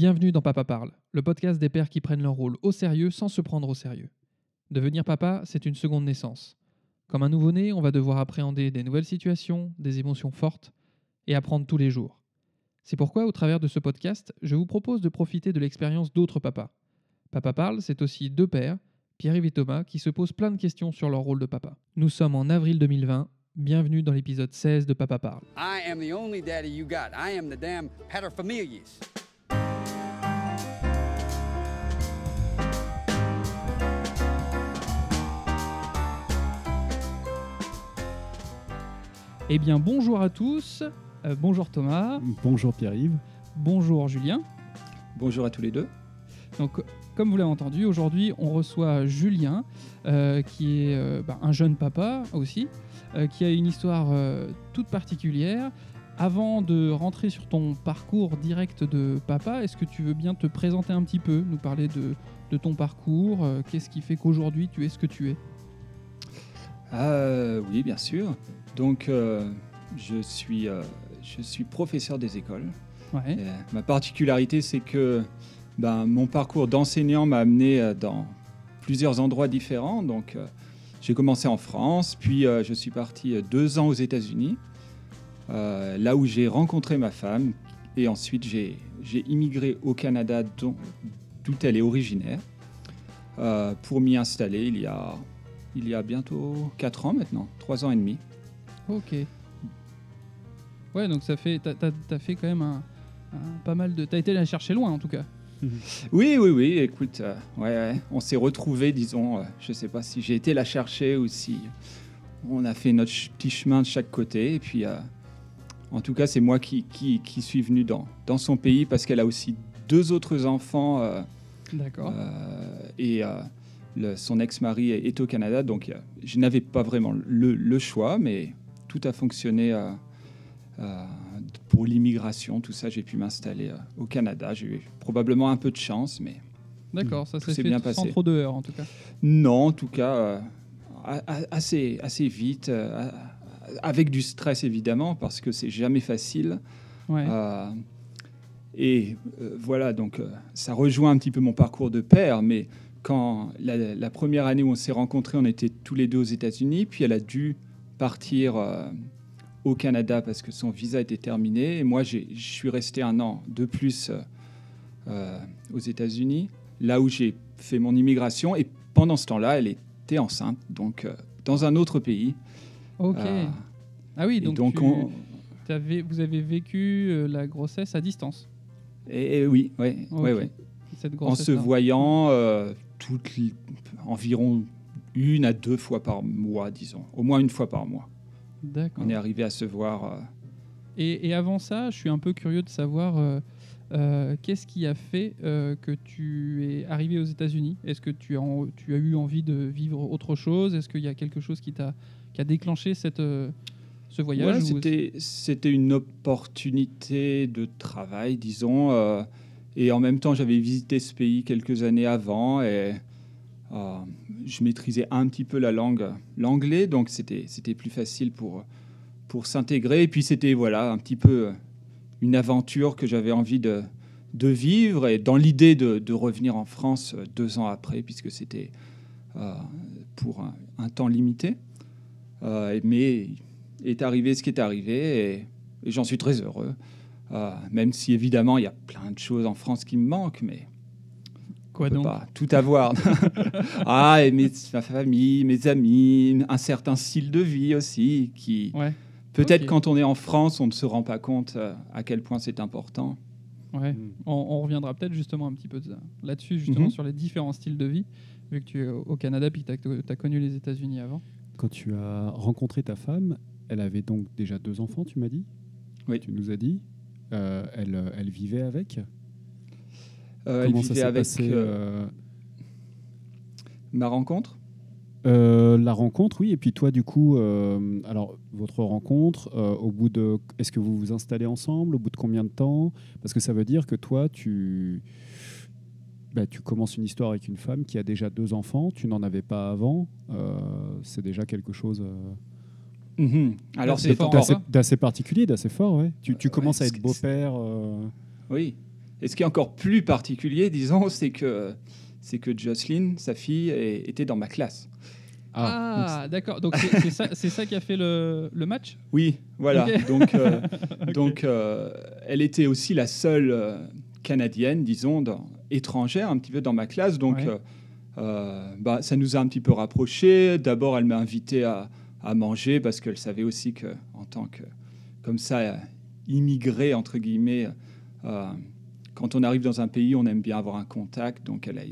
Bienvenue dans Papa Parle, le podcast des pères qui prennent leur rôle au sérieux sans se prendre au sérieux. Devenir papa, c'est une seconde naissance. Comme un nouveau-né, on va devoir appréhender des nouvelles situations, des émotions fortes, et apprendre tous les jours. C'est pourquoi, au travers de ce podcast, je vous propose de profiter de l'expérience d'autres papas. Papa Parle, c'est aussi deux pères, Pierre-Yves et Thomas, qui se posent plein de questions sur leur rôle de papa. Nous sommes en avril 2020. Bienvenue dans l'épisode 16 de Papa Parle. I am the only daddy you got. I am the damn. Eh bien, bonjour à tous. Euh, bonjour Thomas. Bonjour Pierre-Yves. Bonjour Julien. Bonjour à tous les deux. Donc, comme vous l'avez entendu, aujourd'hui, on reçoit Julien, euh, qui est euh, bah, un jeune papa aussi, euh, qui a une histoire euh, toute particulière. Avant de rentrer sur ton parcours direct de papa, est-ce que tu veux bien te présenter un petit peu, nous parler de, de ton parcours euh, Qu'est-ce qui fait qu'aujourd'hui tu es ce que tu es? Euh, oui, bien sûr. Donc, euh, je, suis, euh, je suis professeur des écoles. Ouais. Ma particularité, c'est que ben, mon parcours d'enseignant m'a amené euh, dans plusieurs endroits différents. Donc, j'ai commencé en France, puis je suis parti deux ans aux États-Unis, là où j'ai rencontré ma femme. Et ensuite, j'ai immigré au Canada, dont- d'où elle est originaire, euh, pour m'y installer il y a, il y a bientôt quatre ans maintenant, trois ans et demi. Ok. Ouais, donc ça fait, t'as, fait quand même un, un- pas mal de. T'as été la chercher loin en tout cas. Oui, oui, oui, écoute, euh, ouais, ouais, on s'est retrouvés, disons, euh, je sais pas si j'ai été la chercher ou si on a fait notre ch- petit chemin de chaque côté. Et puis, euh, en tout cas, c'est moi qui, qui, qui suis venu dans, dans son pays parce qu'elle a aussi deux autres enfants D'accord. et le- son ex-mari est, est au Canada. Donc, je n'avais pas vraiment le, le choix, mais tout a fonctionné euh, euh, pour l'immigration. Tout ça, j'ai pu m'installer euh, au Canada. J'ai eu probablement un peu de chance, mais D'accord, ça s'est bien sans passé. trop de heurts en tout cas. non, en tout cas, assez, assez vite, avec du stress évidemment, parce que c'est jamais facile. Ouais. Euh, et euh, voilà, donc euh, ça rejoint un petit peu mon parcours de père, mais quand la, la première année où on s'est rencontrés, on était tous les deux aux États-Unis, puis elle a dû partir euh, au Canada parce que son visa était terminé, et moi j'ai- je suis resté un an de plus euh, euh, aux États-Unis, là où j'ai fait mon immigration, et pendant ce temps-là, elle était enceinte, donc euh, dans un autre pays. ok. Euh, ah oui, donc, donc tu- on- t'avais- vous avez vécu la grossesse à distance. et, et oui, ouais, Ok. ouais, ouais. Cette en se voyant toutes les- environ une à deux fois par mois, disons, au moins une fois par mois. D'accord. On est arrivé à se voir. euh, Et, et avant ça, je suis un peu curieux de savoir euh, euh, qu'est-ce qui a fait que tu es arrivé aux États-Unis? Est-ce que tu as, en- tu as eu envie de vivre autre chose? Est-ce qu'il y a quelque chose qui, t'a, qui a déclenché cette, ce voyage ouais, ou- c'était, c'était une opportunité de travail, disons. et en même temps, j'avais visité ce pays quelques années avant et euh, je maîtrisais un petit peu la langue, l'anglais, donc c'était, plus facile pour, s'intégrer. Et puis c'était voilà, un petit peu une aventure que j'avais envie de, vivre et dans l'idée de, revenir en France euh, deux ans après, puisque c'était euh, pour un, temps limité. Mais est arrivé ce qui est arrivé et, et j'en suis très heureux. Même si évidemment il y a plein de choses en France qui me manquent, mais Quoi donc pas tout avoir. ah, et mes- ma famille, mes amis, un certain style de vie aussi qui Ouais, peut-être quand on est en France, on ne se rend pas compte euh, à quel point c'est important. ouais. Mm. On, on reviendra peut-être justement un petit peu là-dessus, justement Mhm. sur les différents styles de vie, vu que tu es au Canada puis que tu as, connu les États-Unis avant. Quand tu as rencontré ta femme, elle avait donc déjà deux enfants, tu m'as dit? Oui. Tu nous as dit? Euh, elle, euh, elle vivait avec? Euh, elle Comment ça vivait s'est avec passé euh, euh, ma rencontre. euh, La rencontre, oui. Et puis toi, du coup, euh, alors votre rencontre, euh, au bout de, est-ce que vous vous installez ensemble Au bout de combien de temps? Parce que ça veut dire que toi, tu, bah, tu commences une histoire avec une femme qui a déjà deux enfants. Tu n'en avais pas avant. C'est déjà quelque chose. Mhm. Alors c'est fort, encore- hein. d'assez d'assez particulier, d'assez fort, ouais. Tu, commences à être beau-père. Oui. Et ce qui est encore plus particulier, disons, c'est que, c'est que Jocelyn, sa fille, est- était dans ma classe. Ah, d'accord. Donc c'est c'est ça, c'est ça qui a fait le, le match? Oui, voilà. Donc, euh, donc euh, elle était aussi la seule euh, canadienne, disons, dans- étrangère, un petit peu dans ma classe. Donc, Ouais. bah, ça nous a un petit peu rapprochés. D'abord, elle m'a invité à, à manger parce qu'elle savait aussi que, en tant que, comme ça, immigré, entre guillemets, euh, quand on arrive dans un pays, on aime bien avoir un contact. Donc, elle a,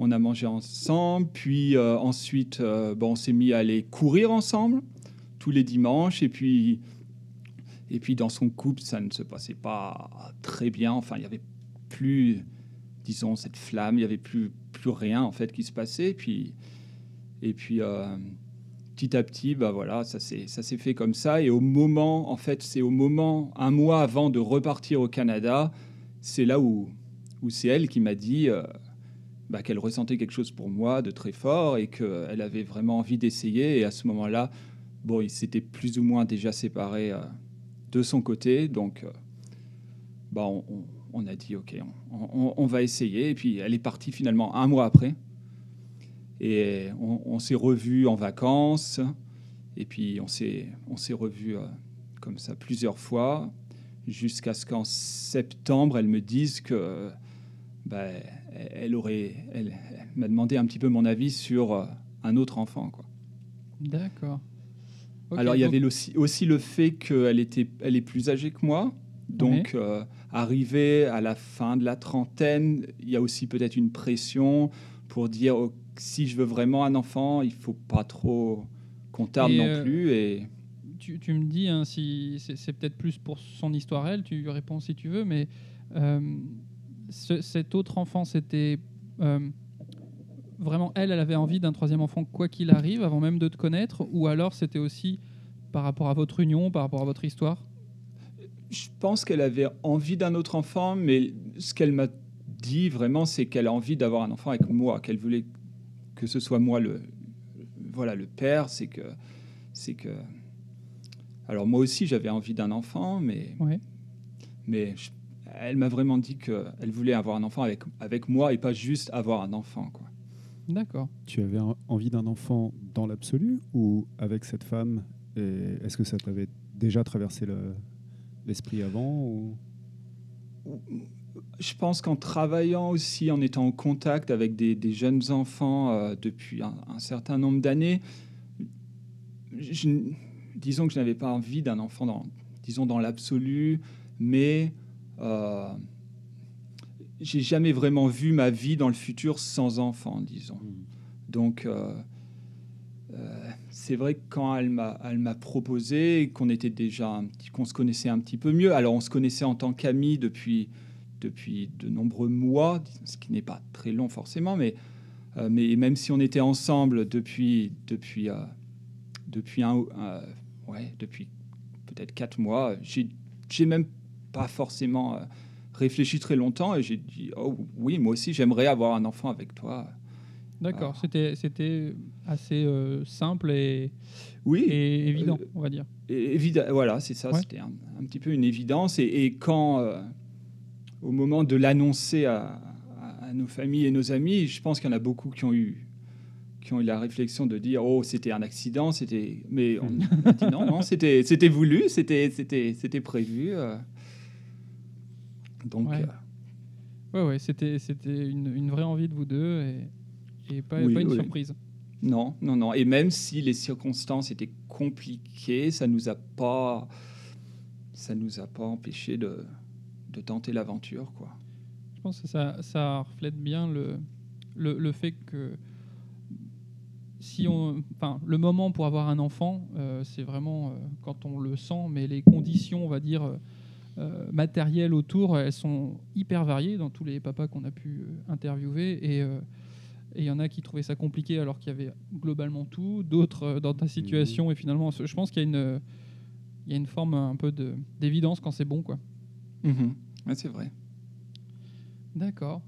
on a mangé ensemble. Puis euh, ensuite, euh, bon, on s'est mis à aller courir ensemble tous les dimanches. Et puis, et puis dans son couple, ça ne se passait pas très bien. Enfin, il y avait plus, disons, cette flamme. Il y avait plus, plus rien en fait qui se passait. Et puis, et puis euh, petit à petit, bah voilà, ça s'est ça s'est fait comme ça. Et au moment, en fait, c'est au moment, un mois avant de repartir au Canada, c'est là où, où c'est elle qui m'a dit. euh, bah, qu'elle ressentait quelque chose pour moi de très fort et qu'elle avait vraiment envie d'essayer. Et à ce moment-là, bon, ils s'étaient plus ou moins déjà séparés euh, de son côté. Donc, euh, bah, on, a dit, OK, on, on- va essayer. Et puis, elle est partie finalement un mois après. Et on, s'est revus en vacances. Et puis, on s'est revus comme ça plusieurs fois. Jusqu'à ce qu'en septembre, elle me dise que bah, elle aurait, elle, elle m'a demandé un petit peu mon avis sur euh, un autre enfant. Quoi. D'accord. Alors il y avait aussi, aussi le fait qu'elle était, elle est plus âgée que moi, donc euh, arrivé à la fin de la trentaine, il y a aussi peut-être une pression pour dire oh, si je veux vraiment un enfant, il faut pas trop qu'on tarde Et, non euh, plus. Et tu, me dis, hein, si c'est peut-être plus pour son histoire, elle, tu réponds si tu veux, mais euh, ce- cet autre enfant, c'était euh, vraiment elle, elle avait envie d'un troisième enfant, quoi qu'il arrive, avant même de te connaître, ou alors c'était aussi par rapport à votre union, par rapport à votre histoire? Je pense qu'elle avait envie d'un autre enfant, mais ce qu'elle m'a dit vraiment, c'est qu'elle a envie d'avoir un enfant avec moi, qu'elle voulait que ce soit moi le, voilà, le père. C'est que, c'est que. Alors moi aussi, j'avais envie d'un enfant, mais, Ouais. mais je- elle m'a vraiment dit qu'elle voulait avoir un enfant avec, avec moi et pas juste avoir un enfant. Quoi. D'accord. Tu avais un- envie d'un enfant dans l'absolu ou avec cette femme Et Est-ce que ça t'avait déjà traversé le- l'esprit avant ou... Je pense qu'en travaillant aussi, en étant en contact avec des, des jeunes enfants euh, depuis un, un certain nombre d'années, je- disons que je n'avais pas envie d'un enfant dans, disons dans l'absolu, mais euh, j'ai jamais vraiment vu ma vie dans le futur sans enfant, disons. Donc, euh, euh, c'est vrai que quand elle m'a, elle m'a proposé, qu'on était déjà, qu'on se connaissait un petit peu mieux. Alors, on se connaissait en tant qu'amis depuis depuis de nombreux mois, ce qui n'est pas très long forcément, mais euh, mais même si on était ensemble depuis depuis depuis un, euh, ouais depuis peut-être quatre mois, j'ai j'ai même pas forcément euh, réfléchi très longtemps et j'ai dit oh oui moi aussi j'aimerais avoir un enfant avec toi. D'accord. C'était, c'était assez euh, simple et, Oui, et évident, Euh, on va dire. Et évidemment, voilà, c'est ça, Ouais. c'était un, un petit peu une évidence. Et, et quand, euh, au moment de l'annoncer à, à- à nos familles et nos amis, je pense qu'il y en a beaucoup qui ont eu, qui ont eu la réflexion de dire oh c'était un accident, c'était, mais on a dit non non c'était c'était voulu, c'était c'était c'était prévu. euh. Donc Ouais. euh, Ouais, ouais, c'était, c'était une, une vraie envie de vous deux et, et pas, Oui, pas une oui. surprise. non non non. Et même si les circonstances étaient compliquées, ça nous a pas ça nous a pas empêché de de tenter l'aventure quoi. Je pense que ça, ça reflète bien le, le, le fait que si on, enfin, le moment pour avoir un enfant, euh, c'est vraiment euh, quand on le sent, mais les conditions, on va dire, euh, euh, matérielles autour, elles sont hyper variées dans tous les papas qu'on a pu interviewer. Et il y en a qui trouvaient ça compliqué alors qu'il y avait globalement tout, d'autres dans ta situation. Et finalement, je pense qu'il y a une, il y a une forme un peu de- d'évidence quand c'est bon, quoi. Mhm. Ouais, c'est vrai. D'accord.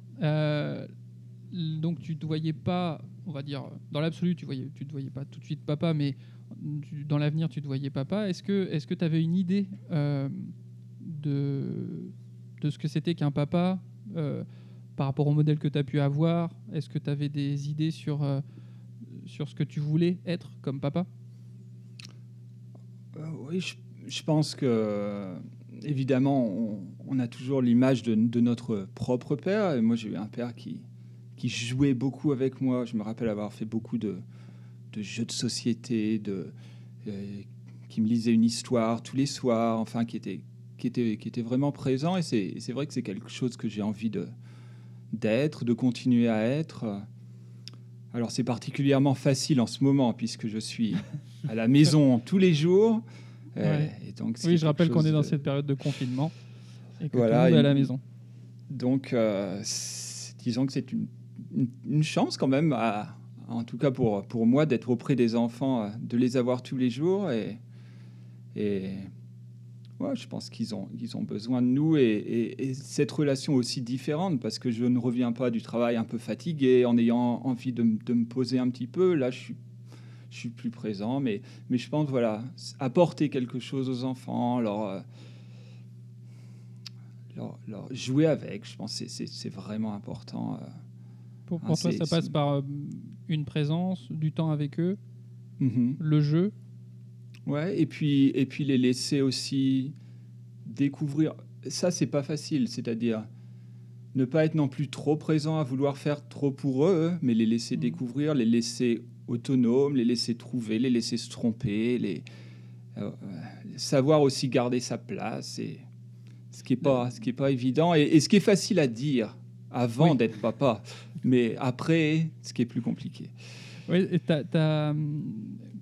Donc tu te voyais pas, on va dire, dans l'absolu, tu tu te voyais pas tout de suite papa, mais dans l'avenir, tu te voyais papa. Est-ce que, tu avais une idée euh, de, ce que c'était qu'un papa euh, par rapport au modèle que tu as pu avoir? Est-ce que tu avais des idées sur, euh, sur ce que tu voulais être comme papa? Oui, je, pense que, évidemment, on, a toujours l'image de, notre propre père. Moi, j'ai eu un père qui, qui jouait beaucoup avec moi. Je me rappelle avoir fait beaucoup de, de jeux de société, de, euh, qui me lisait une histoire tous les soirs, enfin, qui était, qui était, qui était vraiment présent. Et c'est vrai que c'est quelque chose que j'ai envie de d'être, de continuer à être. Alors c'est particulièrement facile en ce moment puisque je suis à la maison tous les jours. Euh, et donc Oui, je rappelle qu'on est dans de- cette période de confinement et que Voilà, tout le monde est à la maison. Donc, euh, disons que c'est une, une- chance quand même, en tout cas pour, pour moi, d'être auprès des enfants, euh, de les avoir tous les jours. Et, ouais, je pense qu'ils ont, ils ont besoin de nous. Et, et- et cette relation aussi différente, parce que je ne reviens pas du travail un peu fatigué, en ayant envie de, de me poser un petit peu. Là, je suis, je suis plus présent. Mais, mais je pense, voilà, apporter quelque chose aux enfants, leur... euh, jouer avec, je pense c'est vraiment important. euh. Pour, Ah, toi, ça passe par euh, une présence, du temps avec eux, Mhm. le jeu. Ouais, et puis, et puis les laisser aussi découvrir. Ça, c'est pas facile, c'est-à-dire ne pas être non plus trop présent à vouloir faire trop pour eux, mais les laisser Mhm. découvrir, les laisser autonomes, les laisser trouver, les laisser se tromper, les euh, euh, savoir aussi garder sa place, et ce qui est pas, ce qui est pas évident, et, et ce qui est facile à dire avant Oui. d'être papa, mais après, ce qui est plus compliqué. Oui, et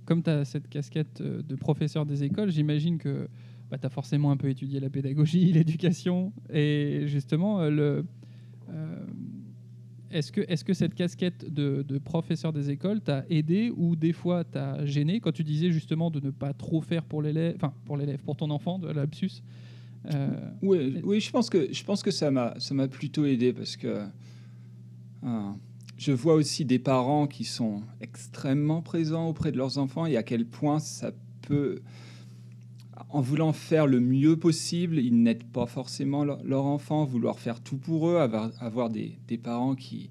comme tu as cette casquette euh, de professeur des écoles, j'imagine que tu as forcément un peu étudié la pédagogie, l'éducation. Et justement, euh, le, euh, est-ce que, est que cette casquette de, de professeur des écoles t'a aidé ou des fois t'a gêné quand tu disais justement de ne pas trop faire pour l'élève, enfin pour l'élève, pour ton enfant, de la lapsus euh, Oui, oui, je pense que je pense que ça m'a ça m'a plutôt aidé parce que euh, je vois aussi des parents qui sont extrêmement présents auprès de leurs enfants et à quel point ça peut en voulant faire le mieux possible, ils n'aident pas forcément leur, leur enfant, vouloir faire tout pour eux, avoir, des, parents qui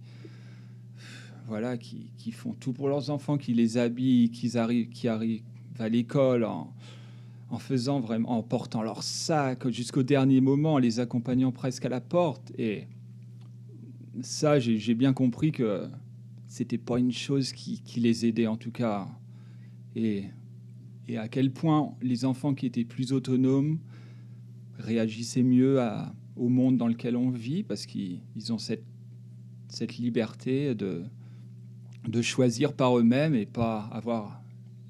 voilà qui, font tout pour leurs enfants, qui les habillent, qui arrivent à l'école en en faisant vraiment, en portant leur sac jusqu'au dernier moment, en les accompagnant presque à la porte. Et ça, j'ai bien compris que c'était pas une chose qui, qui les aidait en tout cas. Et, et à quel point les enfants qui étaient plus autonomes réagissaient mieux à- au monde dans lequel on vit parce qu'ils ils ont cette, cette liberté de, de choisir par eux-mêmes et pas avoir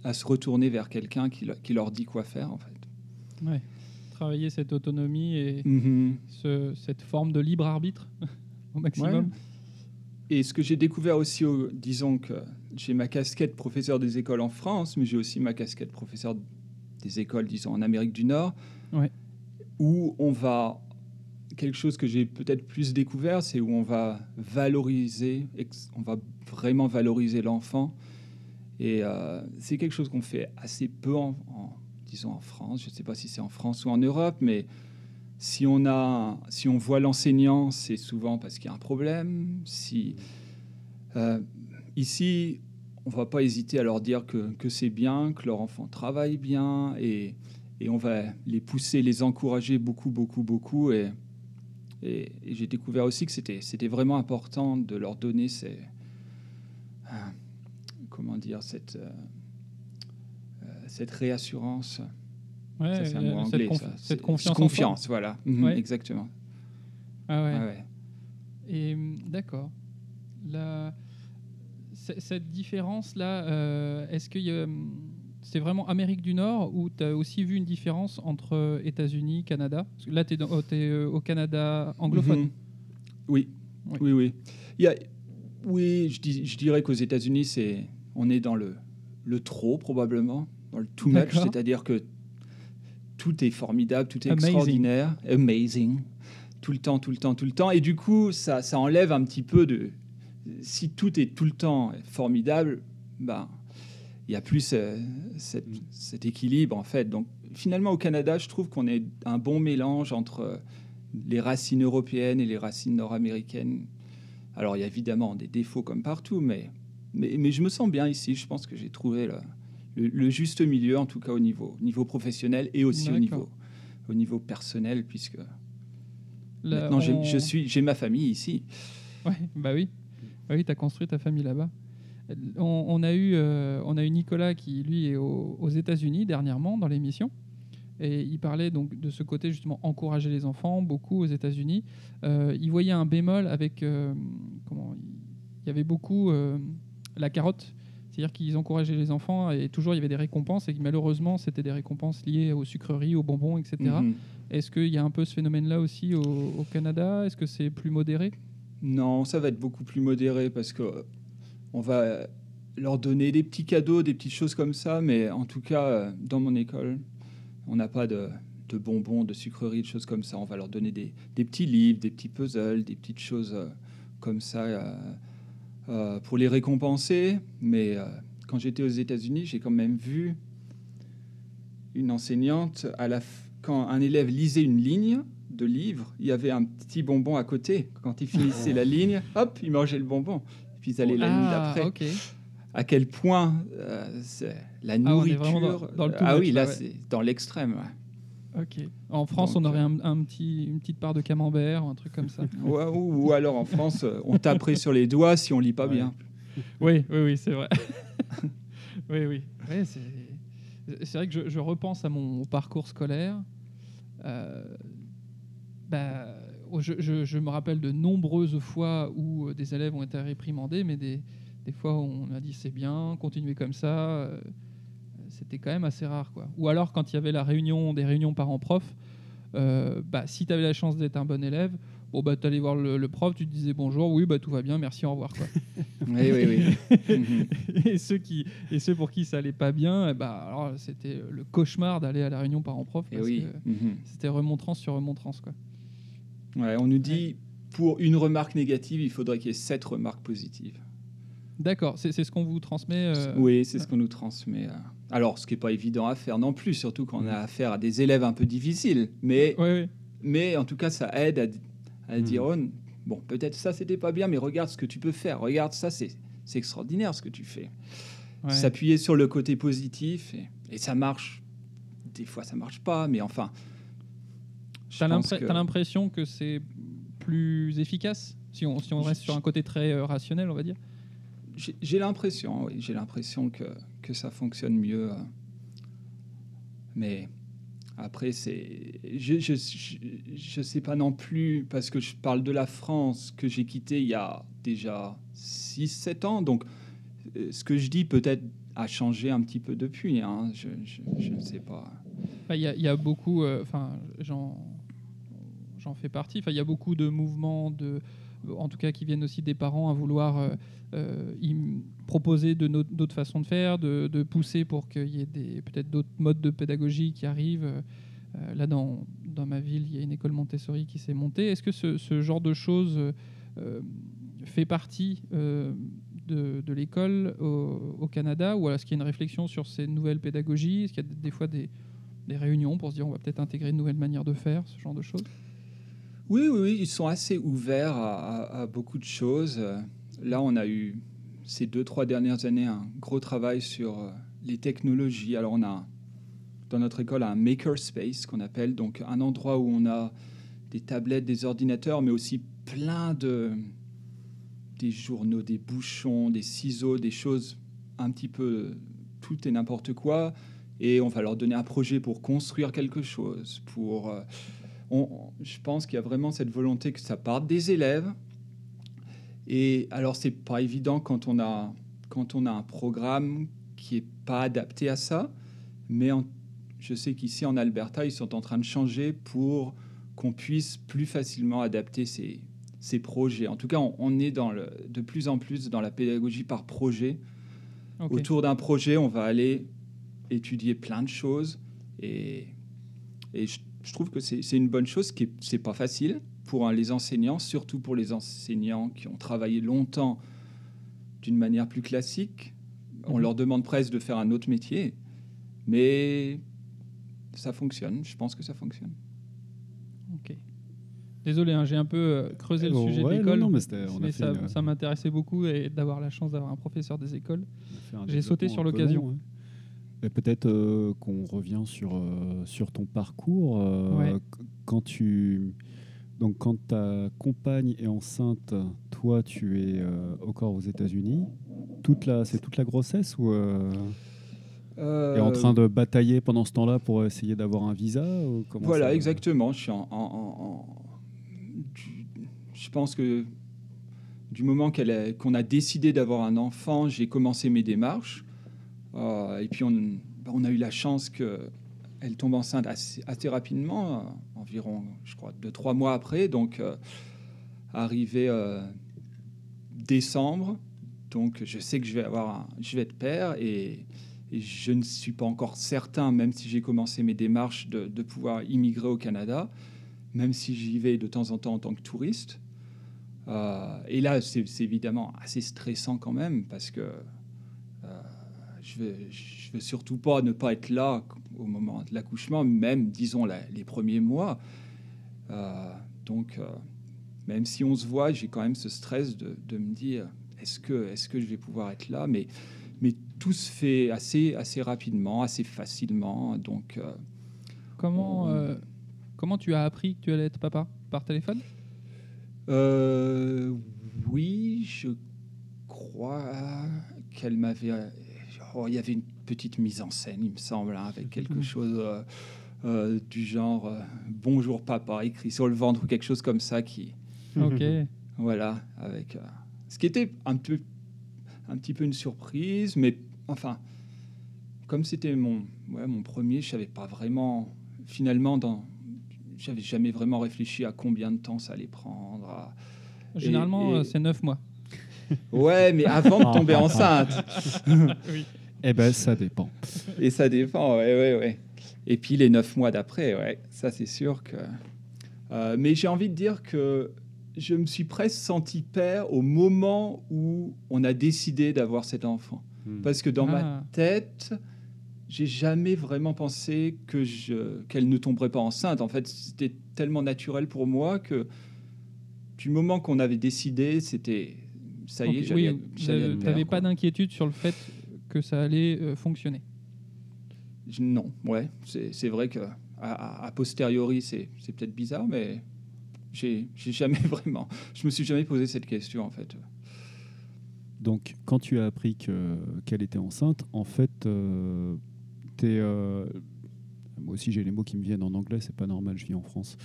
à se retourner vers quelqu'un qui, le- qui leur dit quoi faire en fait. ouais, travailler cette autonomie et Mhm. ce- cette forme de libre arbitre au maximum. Et ce que j'ai découvert aussi, au- disons que j'ai ma casquette professeur des écoles en France, mais j'ai aussi ma casquette professeur des écoles, disons, en Amérique du Nord, Ouais. où on va... Quelque chose que j'ai peut-être plus découvert, c'est où on va valoriser, on va vraiment valoriser l'enfant. Et euh, c'est quelque chose qu'on fait assez peu, en, en- disons, en France. Je ne sais pas si c'est en France ou en Europe, mais si on, a, si on voit l'enseignant, c'est souvent parce qu'il y a un problème. Si, euh, ici, on va pas hésiter à leur dire que, que c'est bien, que leur enfant travaille bien, et, et on va les pousser, les encourager beaucoup, beaucoup, beaucoup. Et, j'ai découvert aussi que c'était vraiment important de leur donner ces, euh, comment dire, cette, euh, cette réassurance. Ouais, Ça, c'est un euh, mot cette, anglais, conf- ça. cette C'est- confiance. voilà. Mhm, Ouais. Exactement. Ah ouais. Ah ouais. Et hum, d'accord. La- Cette différence-là, euh, est-ce que c'est vraiment Amérique du Nord ou tu as aussi vu une différence entre euh, États-Unis, Canada? Parce que Là, tu es, au Canada anglophone. Mhm. Oui, Oui. oui, oui. Il y a- oui, je, dis- je dirais qu'aux États-Unis, c'est, on est dans le, le trop probablement, dans le too much, D'accord. c'est-à-dire que tout est formidable, tout est Amazing. extraordinaire, amazing, tout le temps, tout le temps, tout le temps, et du coup, ça, ça enlève un petit peu de. Si tout est tout le temps formidable, ben, il y a plus euh, cette- cet équilibre en fait. Donc, finalement, au Canada, je trouve qu'on est un bon mélange entre les racines européennes et les racines nord-américaines. Alors il y a évidemment des défauts comme partout, mais, mais, mais je me sens bien ici. Je pense que j'ai trouvé le, le, le juste milieu, en tout cas au niveau, niveau professionnel et aussi au niveau, au niveau personnel, puisque Là, maintenant j'ai- on- je suis, j'ai ma famille ici. Ouais, bah oui. Bah oui, tu as construit ta famille là-bas. On, on a eu, euh, on a eu Nicolas qui, lui, est au- aux États-Unis dernièrement dans l'émission. Et il parlait donc de ce côté justement encourager les enfants, beaucoup aux États-Unis. Euh, il voyait un bémol avec. euh, comment Il y avait beaucoup euh, la carotte. C'est-à-dire qu'ils encourageaient les enfants et toujours il y avait des récompenses et malheureusement c'était des récompenses liées aux sucreries, aux bonbons, etc. Mhm. Est-ce qu'il y a un peu ce phénomène-là aussi au, au Canada? Est-ce que c'est plus modéré? Non, ça va être beaucoup plus modéré parce que euh, on va leur donner des petits cadeaux, des petites choses comme ça, mais en tout cas, euh, dans mon école, on n'a pas de, de bonbons, de sucreries, de choses comme ça. On va leur donner des, des petits livres, des petits puzzles, des petites choses euh, comme ça euh, pour les récompenser. Mais euh, quand j'étais aux États-Unis, j'ai quand même vu une enseignante, à la quand un élève lisait une ligne de livre, il y avait un petit bonbon à côté. Quand il finissait la ligne, hop, il mangeait le bonbon. Puis ils allaient la ligne Ah, d'après. ok. À quel point euh, la Ah, nourriture. vraiment dans- dans ah oui, là, là, ouais. c'est dans l'extrême. ouais. Ok. En France, Donc, on aurait un, un petit, une petite part de camembert, un truc comme ça. ou, ou- ou alors en France, euh, on taperait sur les doigts si on lit pas Ouais. bien. oui, oui, oui, c'est vrai. oui, oui. Ouais, c'est vrai que je, je repense à mon parcours scolaire. Euh, bah, oh, je, je- je me rappelle de nombreuses fois où euh, des élèves ont été réprimandés, mais des, des fois où on a dit c'est bien, continuez comme ça. Euh, C'était quand même assez rare. Quoi. Ou alors quand il y avait la réunion, des réunions parents-prof, euh, bah, si tu avais la chance d'être un bon élève, bon, bah, tu allais voir le, le prof, tu te disais bonjour, oui, bah, tout va bien, merci, au revoir. Quoi. Oui, oui, oui. Et, ceux qui, et ceux pour qui ça allait pas bien, eh bah, alors, c'était le cauchemar d'aller à la réunion parents-prof. Et parce oui. que Mhm. C'était remontrance sur remontrance. Quoi. Ouais, on nous dit pour une remarque négative, il faudrait qu'il y ait sept remarques positives. D'accord, c'est c'est ce qu'on vous transmet. euh, Oui, c'est ce qu'on nous transmet. euh. Alors, ce qui n'est pas évident à faire non plus, surtout quand on a affaire à des élèves un peu difficiles. Mais, mais en tout cas, ça aide à, à Mhm. dire oh, bon, peut-être ça, c'était pas bien, mais regarde ce que tu peux faire. Regarde ça, c'est c'est extraordinaire ce que tu fais. ouais. S'appuyer sur le côté positif et, et ça marche. Des fois, ça marche pas, mais enfin. T'as que- l'impression que c'est plus efficace? Si on, si on reste sur un côté très euh, rationnel, on va dire j'ai l'impression, oui, j'ai l'impression que, que ça fonctionne mieux. euh. Mais après, c'est, je, je, je, je sais pas non plus parce que je parle de la France que j'ai quitté il y a déjà 6-7 ans. Donc, euh, ce que je dis peut-être a changé un petit peu depuis. hein. Je, ne sais pas. Enfin, Il y, a- y a beaucoup, euh, enfin, j'en, j'en fais partie. Il y a beaucoup de mouvements, de, en tout cas, qui viennent aussi des parents à vouloir euh, euh, proposer d'autres façons de faire, de, pousser pour qu'il y ait peut-être d'autres modes de pédagogie qui arrivent. Euh, là, dans, ma ville, il y a une école Montessori qui s'est montée. Est-ce que ce, genre de choses fait partie de, l'école au, Canada ou est-ce qu'il y a une réflexion sur ces nouvelles pédagogies? Est-ce qu'il y a des- fois des, réunions pour se dire on va peut-être intégrer de nouvelles manières de faire, ce genre de choses? Oui, oui, oui, ils sont assez ouverts à, à- beaucoup de choses. Là, on a eu ces deux, trois dernières années un gros travail sur euh, les technologies. Alors, on a dans notre école un makerspace qu'on appelle, donc un endroit où on a des tablettes, des ordinateurs, mais aussi plein de des journaux, des bouchons, des ciseaux, des choses un petit peu tout et n'importe quoi. Et on va leur donner un projet pour construire quelque chose, pour euh, on- je pense qu'il y a vraiment cette volonté que ça parte des élèves. Et alors, c'est pas évident quand on a, quand on a un programme qui est pas adapté à ça, mais en- je sais qu'ici en Alberta, ils sont en train de changer pour qu'on puisse plus facilement adapter ces, ces projets. En tout cas, on, on est dans le, de plus en plus dans la pédagogie par projet. Autour d'un projet, on va aller étudier plein de choses et, et je, je trouve que c'est une bonne chose, qui c'est pas facile pour hein, les enseignants, surtout pour les enseignants qui ont travaillé longtemps d'une manière plus classique. On Mhm. leur demande presque de faire un autre métier, mais ça fonctionne. Je pense que ça fonctionne. Ok. Désolé, hein, j'ai un peu euh, creusé le Oh, sujet ouais, de l'école. mais ça, une- ça m'intéressait beaucoup et d'avoir la chance d'avoir un professeur des écoles. J'ai sauté sur l'occasion. Peut-être euh, qu'on revient sur, euh, sur ton parcours. euh, Ouais. Quand tu donc quand ta compagne est enceinte, toi tu es encore aux États-Unis. Toute la c'est toute la grossesse ou est en train de batailler pendant ce temps-là pour essayer d'avoir un visa ou Voilà, ça- exactement. Je suis en, je pense que du moment a- qu'on a décidé d'avoir un enfant, j'ai commencé mes démarches. Euh, et puis on, bah, on a eu la chance qu'elle tombe enceinte assez, rapidement, euh, environ, je crois, deux trois mois après. Donc, euh, arrivé décembre, donc je sais que je vais avoir, je vais être père et, je ne suis pas encore certain, même si j'ai commencé mes démarches, de, pouvoir immigrer au Canada, même si j'y vais de temps en temps en tant que touriste. Et là, c'est évidemment assez stressant quand même parce que je veux, je veux surtout pas ne pas être là au moment de l'accouchement, même disons la- les premiers mois. Euh, donc, euh, même si on se voit, j'ai quand même ce stress de, de me dire est-ce que, est que je vais pouvoir être là? Mais, mais tout se fait assez, assez rapidement, assez facilement. Donc, euh, Comment, On- comment tu as appris que tu allais être papa? Par téléphone? Oui, je crois qu'elle m'avait. Oh, il y avait une petite mise en scène, il me semble, hein, avec quelque chose euh, euh, du genre euh, Bonjour papa, écrit sur le ventre ou quelque chose comme ça qui. Ok. Voilà, avec. euh, ce qui était un, peu, un petit peu une surprise, mais enfin, comme c'était mon, ouais, mon premier, je savais pas vraiment. Finalement, dans. J'avais jamais vraiment réfléchi à combien de temps ça allait prendre. à- Généralement, et- c'est 9 mois. Ouais, mais avant de tomber enceinte. Eh ben ça dépend. Et ça dépend, ouais, ouais, ouais. Et puis les neuf mois d'après, ouais, ça c'est sûr que. Euh, mais j'ai envie de dire que je me suis presque senti père au moment où on a décidé d'avoir cet enfant. Hmm. Parce que dans Ah. ma tête, j'ai jamais vraiment pensé que je qu'elle ne tomberait pas enceinte. En fait, c'était tellement naturel pour moi que du moment qu'on avait décidé, c'était ça y est, Ok, j'allais oui, tu n'avais pas d'inquiétude sur le fait que ça allait euh, fonctionner. Non, ouais, c'est vrai que a, a- a posteriori, c'est c'est peut-être bizarre, mais j'ai j'ai jamais vraiment, je me suis jamais posé cette question en fait. Donc, quand tu as appris que- qu'elle était enceinte, en fait, euh, t'es, euh, moi aussi j'ai les mots qui me viennent en anglais, c'est pas normal, je vis en France.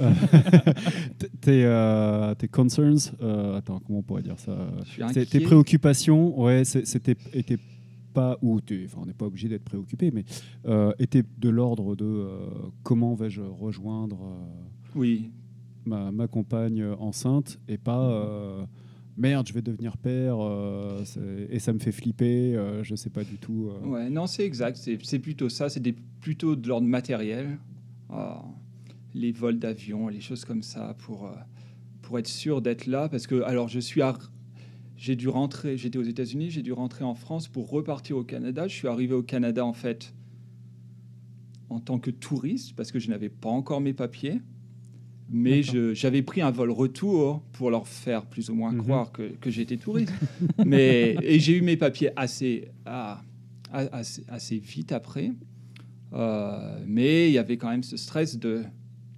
Euh, tes, euh, tes concerns, euh, attends, comment on pourrait dire ça? Tes préoccupations, ouais, c'était pas ou enfin, on n'est pas obligé d'être préoccupé, mais euh, étaient de l'ordre de euh, comment vais-je rejoindre euh, Oui, ma, ma compagne enceinte et pas merde, je vais devenir père euh, et ça me fait flipper, euh, je sais pas du tout. euh. ouais, non, c'est exact, c'est plutôt ça, c'est plutôt de l'ordre matériel, Ah, les vols d'avion, les choses comme ça pour pour être sûr d'être là, parce que alors je suis à- j'ai dû rentrer, j'étais aux États-Unis, j'ai dû rentrer en France pour repartir au Canada. Je suis arrivé au Canada en fait en tant que touriste parce que je n'avais pas encore mes papiers. Mais j'avais pris un vol retour pour leur faire plus ou moins Mhm. croire que, que j'étais touriste. mais, et j'ai eu mes papiers assez, assez, assez vite après. Euh, mais il y avait quand même ce stress de,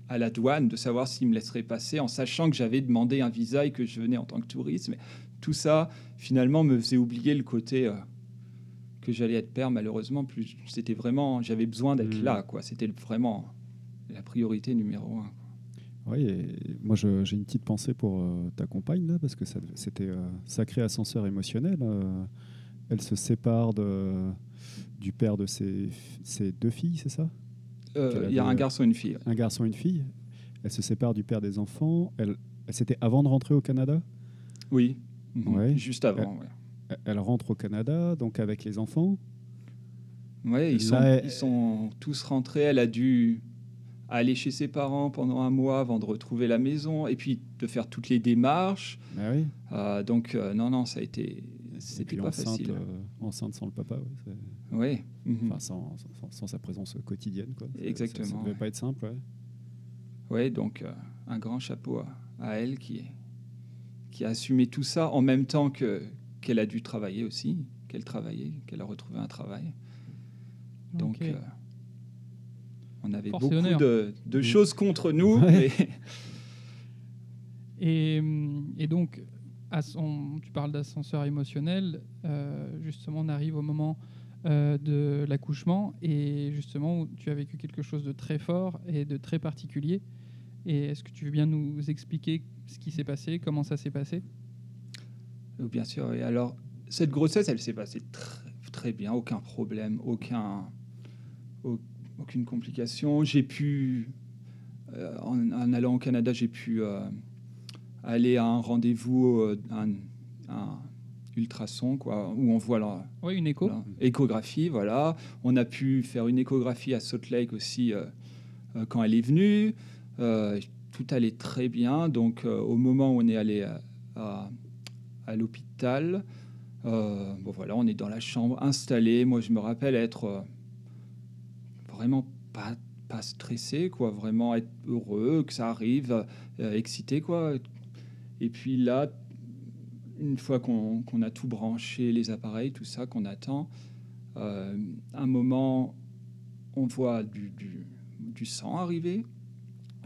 à la douane de savoir s'ils me laisseraient passer en sachant que j'avais demandé un visa et que je venais en tant que touriste. Mais tout ça, finalement, me faisait oublier le côté euh, que j'allais être père, malheureusement. Plus, c'était vraiment, j'avais besoin d'être Mhm. là, quoi. C'était vraiment la priorité numéro un. Oui, et moi j'ai une petite pensée pour euh, ta compagne là, parce que c'était euh, sacré ascenseur émotionnel. euh, elle se sépare de, du père de ses, ses deux filles, c'est ça? Euh, Il y a un garçon et une fille. Un garçon et une fille. Elle se sépare du père des enfants. Elle, elle- c'était avant de rentrer au Canada? Oui. Ouais. juste avant. ouais. Elle- rentre au Canada, donc avec les enfants. Ouais, ils, Là, sont, elle- ils sont tous rentrés. Elle a dû aller chez ses parents pendant un mois avant de retrouver la maison et puis de faire toutes les démarches. Bah oui. Euh, donc, euh, non, non, ça a été. C'était pas enceinte, facile. euh, enceinte sans le papa, Oui. mhm. enfin, sans, sans- sans sa présence quotidienne. Quoi. Exactement, Ça ne devait ouais. pas être simple. ouais. Ouais, donc, un grand chapeau à, à elle qui, qui a assumé tout ça en même temps que qu'elle a dû travailler aussi, qu'elle travaillait, qu'elle a retrouvé un travail. Donc, euh, on avait Force beaucoup de, de choses contre nous. Ouais. mais- Et, hum, et donc, à son- tu parles d'ascenseur émotionnel. euh, justement, on arrive au moment euh, de l'accouchement et justement, où tu as vécu quelque chose de très fort et de très particulier. Et est-ce que tu veux bien nous expliquer ce qui s'est passé, comment ça s'est passé? Oui, Bien sûr. Et alors, cette grossesse, elle s'est passée très, très bien, aucun problème, aucun, au- aucune complication. J'ai pu, euh, en, en allant au Canada, j'ai pu euh, aller à un rendez-vous, euh, un, un ultrason, quoi, où on voit la, Oui, une écho. la échographie. Voilà. On a pu faire une échographie à Salt Lake aussi euh, euh, quand elle est venue. Tout allait très bien. Donc, euh, au moment où on est allé à, l'hôpital, euh, bon voilà, on est dans la chambre installé. Moi, je me rappelle être euh, vraiment pas stressé, quoi. Vraiment être heureux que ça arrive, excité, quoi. Et puis là, une fois qu'on a tout branché, les appareils, tout ça, qu'on attend, un moment, on voit du sang arriver.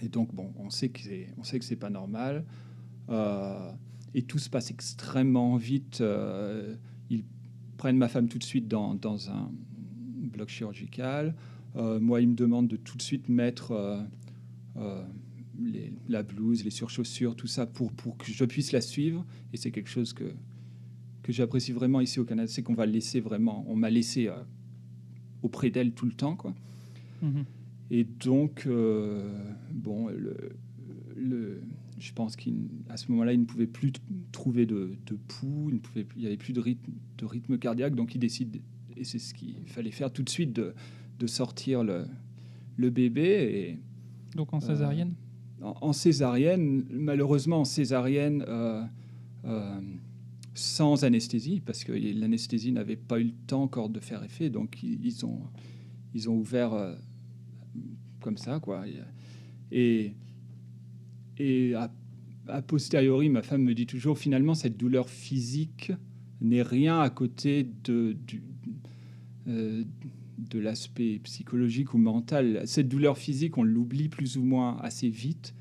Et donc, bon, on sait que c'est, on pas normal. Euh, et tout se passe extrêmement vite. Euh, ils prennent ma femme tout de suite dans, un bloc chirurgical. Euh, moi, ils me demandent de tout de suite mettre la blouse, les surchaussures, tout ça pour, pour que je puisse la suivre. Et c'est quelque chose que, que j'apprécie vraiment ici au Canada, c'est qu'on va laisser vraiment, on m'a laissé auprès d'elle tout le temps, quoi. Mhm. Et donc, euh, bon, le, le- je pense qu'à ce moment-là, il ne pouvait plus trouver de, de pouls, il ne pouvait, il n'y avait plus de rythme, de rythme cardiaque, donc il décide, et c'est ce qu'il fallait faire tout de suite, de, de sortir le, le bébé. Et Donc en césarienne? en, en césarienne, malheureusement en césarienne, euh, euh, sans anesthésie, parce que l'anesthésie n'avait pas eu le temps encore de faire effet, donc ils, ils ont, ils ont ouvert euh, comme ça, quoi. Et, et a, a posteriori, ma femme me dit toujours, finalement, cette douleur physique n'est rien à côté de, du, euh, de l'aspect psychologique ou mental. Cette douleur physique, on l'oublie plus ou moins assez vite.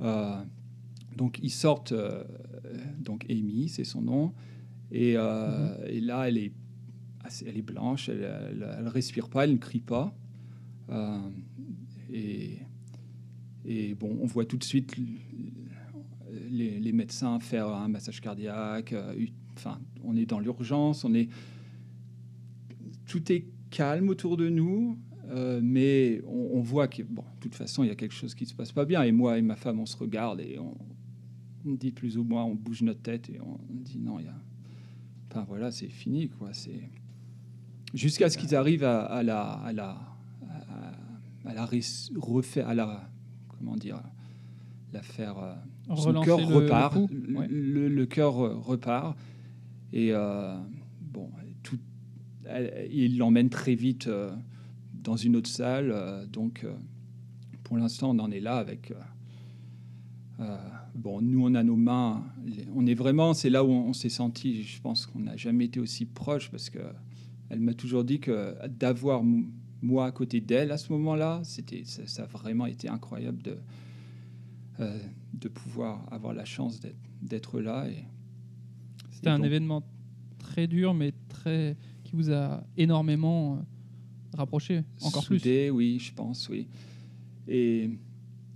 Euh, donc ils sortent, euh, donc Amy, c'est son nom, et, euh, et là elle est, assez- elle est blanche, elle, elle respire pas, elle ne crie pas, et, bon, on voit tout de suite les, médecins faire un massage cardiaque. euh, Enfin, on est dans l'urgence, on est tout est calme autour de nous, euh, mais on, voit que, bon, de toute façon, il y a quelque chose qui se passe pas bien. Et moi et ma femme, on se regarde et on, dit plus ou moins, on bouge notre tête et on dit non, il y a. Enfin voilà, c'est fini, quoi. C'est jusqu'à ce qu'ils arrivent à la, à, la refaire, à la, comment dire, la faire. euh, son cœur le- repart, le, ouais. le- le cœur euh, repart et euh, bon, tout, elle- il l'emmène très vite euh, dans une autre salle. euh, donc, pour l'instant, on en est là avec. bon, nous, on a nos mains. les- On est vraiment, c'est là où on, s'est senti. Je pense qu'on n'a jamais été aussi proche parce que elle m'a toujours dit que d'avoir moi à côté d'elle à ce moment-là, c'était, ça, ça a vraiment été incroyable de, euh, de pouvoir avoir la chance d'être, là. Et, C'était un événement très dur, mais très qui vous a énormément euh, rapproché, encore plus. Oui, je pense, oui. Et,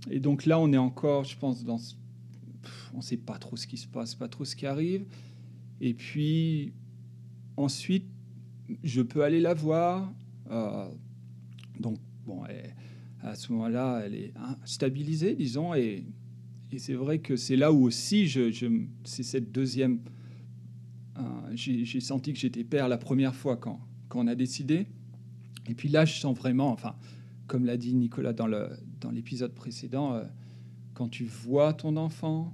et donc là, on est encore, je pense, dans. ce- on ne sait pas trop ce qui se passe, pas trop ce qui arrive. Et puis, ensuite, je peux aller la voir. euh, bon, à ce moment-là, elle est stabilisée, disons. Et, c'est vrai que c'est là où aussi, je, je- c'est cette deuxième. euh, j'ai senti que j'étais père la première fois quand, on a décidé. Et puis là, je sens vraiment, enfin, comme l'a dit Nicolas dans l'épisode précédent, euh, quand tu vois ton enfant,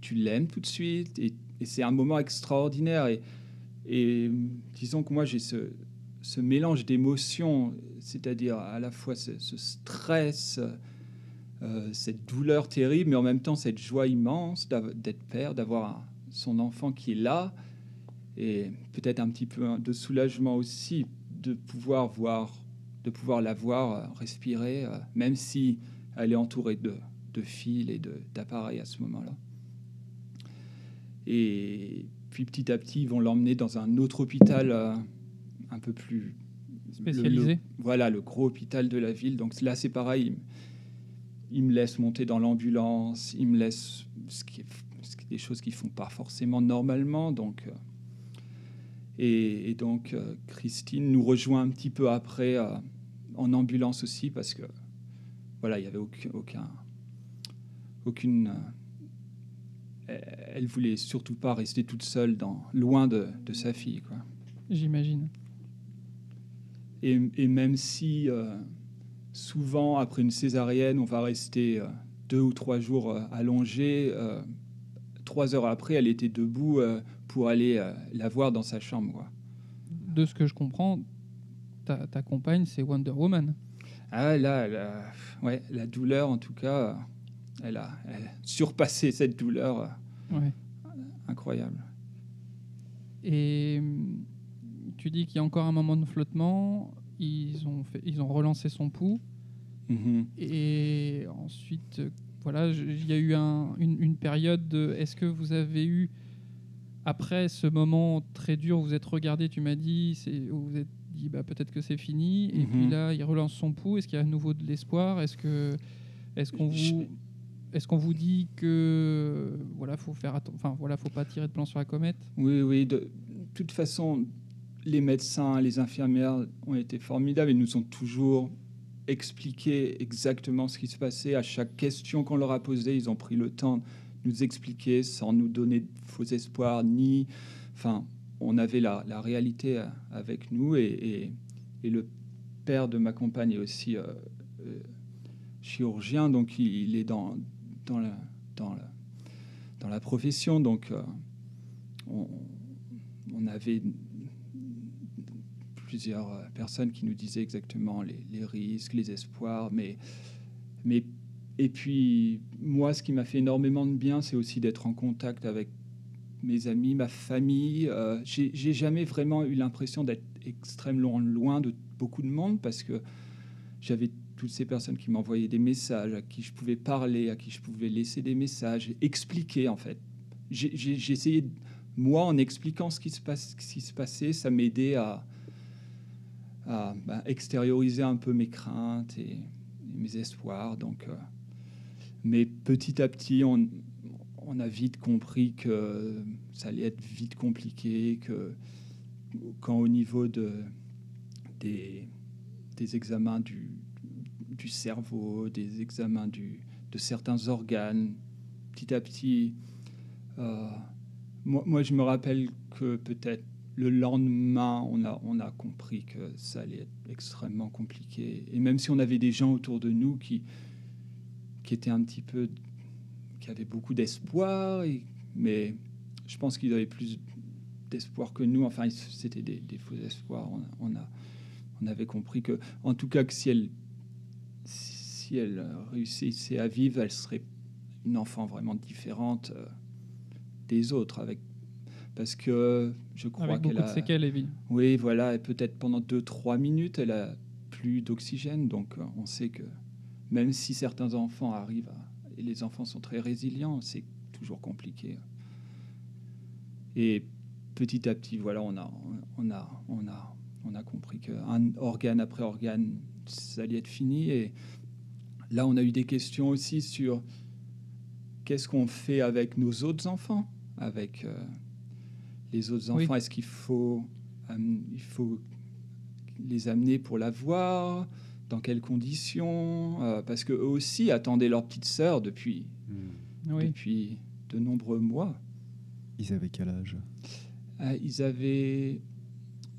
tu l'aimes tout de suite, et, c'est un moment extraordinaire. Et disons que moi, j'ai ce, ce mélange d'émotions, c'est-à-dire à la fois ce, stress, euh, cette douleur terrible, mais en même temps cette joie immense d'être père, d'avoir son enfant qui est là, et peut-être un petit peu de soulagement aussi de pouvoir voir, de pouvoir la voir euh, respirer, euh, même si elle est entourée de, fils et d'appareils à ce moment-là. Et puis petit à petit, ils vont l'emmener dans un autre hôpital un peu plus Spécialisé le- voilà, le gros hôpital de la ville. Donc là, c'est pareil. Il, me laisse monter dans l'ambulance. Il me laisse ce qui est, ce qui est des choses qu'ils font pas forcément normalement. Donc, euh, et, et donc euh, Christine nous rejoint un petit peu après euh, en ambulance aussi parce que voilà, il y avait aucun, aucun- aucune. euh, elle- elle voulait surtout pas rester toute seule dans loin de, de sa fille, quoi. J'imagine. Et, et même si euh, souvent, après une césarienne, on va rester euh, deux ou trois jours euh, allongé, trois heures après, elle était debout pour aller la voir dans sa chambre. Quoi. De ce que je comprends, ta, ta compagne, c'est Wonder Woman. Ah là, là, ouais, la douleur, en tout cas, elle a, elle a surpassé cette douleur Ouais. incroyable. Et hum, tu dis qu'il y a encore un moment de flottement. Ils ont, fait, ils ont relancé son pouls. Mhm. Et ensuite, voilà, il y a eu un- une, une période. de- Est-ce que vous avez eu, après ce moment très dur, vous êtes regardé, tu m'as dit, c'est- où vous êtes dit, bah, peut-être que c'est fini. Et Mhm. puis là, il relance son pouls. Est-ce qu'il y a à nouveau de l'espoir? Est-ce que, est-ce qu'on vous, est-ce qu'on vous dit que, voilà, faut faire, atten- enfin, voilà, faut pas tirer de plan sur la comète? Oui, oui. De toute façon, les médecins, les infirmières ont été formidables et nous ont toujours expliqué exactement ce qui se passait. À chaque question qu'on leur a posée, ils ont pris le temps de nous expliquer sans nous donner de faux espoirs, ni. Enfin, on avait la, réalité euh, avec nous et, le père de ma compagne est aussi euh, euh, chirurgien, donc il, est dans, la, profession. Donc. on, on avait plusieurs euh, personnes qui nous disaient exactement les, risques, les espoirs, mais, mais et puis moi, ce qui m'a fait énormément de bien, c'est aussi d'être en contact avec mes amis, ma famille. Euh, J'ai jamais vraiment eu l'impression d'être extrêmement loin de beaucoup de monde parce que j'avais toutes ces personnes qui m'envoyaient des messages, à qui je pouvais parler, à qui je pouvais laisser des messages, expliquer en fait. J'ai essayé moi, en expliquant ce qui se, passe, ce qui se passait, ça m'aidait à, à, bah, extérioriser un peu mes craintes et, mes espoirs. Donc, euh, mais petit à petit, on, a vite compris que ça allait être vite compliqué, que quand au niveau de, des, examens du, cerveau, des examens de certains organes, petit à petit, euh, moi, je me rappelle que peut-être le lendemain, on a, on a compris que ça allait être extrêmement compliqué. Et même si on avait des gens autour de nous qui, qui étaient un petit peu. qui avaient beaucoup d'espoir, mais je pense qu'ils avaient plus d'espoir que nous. Enfin, c'était des, faux espoirs. On, on, a, on avait compris que, en tout cas, que si elle, si elle réussissait à vivre, elle serait une enfant vraiment différente. euh, des autres avec parce que je crois Avec beaucoup de séquelles, Evie. oui voilà et peut-être pendant 2-3 minutes elle a plus d'oxygène. Donc euh, on sait que même si certains enfants arrivent à- et les enfants sont très résilients c'est toujours compliqué. Et petit à petit voilà on a on a on a on a compris qu'un organe après organe ça allait être fini. Et là on a eu des questions aussi sur qu'est-ce qu'on fait avec nos autres enfants, avec euh, les autres Oui. enfants Est-ce qu'il faut, am- il faut les amener pour la voir? Dans quelles conditions? Euh, Parce qu'eux aussi attendaient leur petite sœur depuis, Oui. depuis de nombreux mois. Ils avaient quel âge? Euh, ils avaient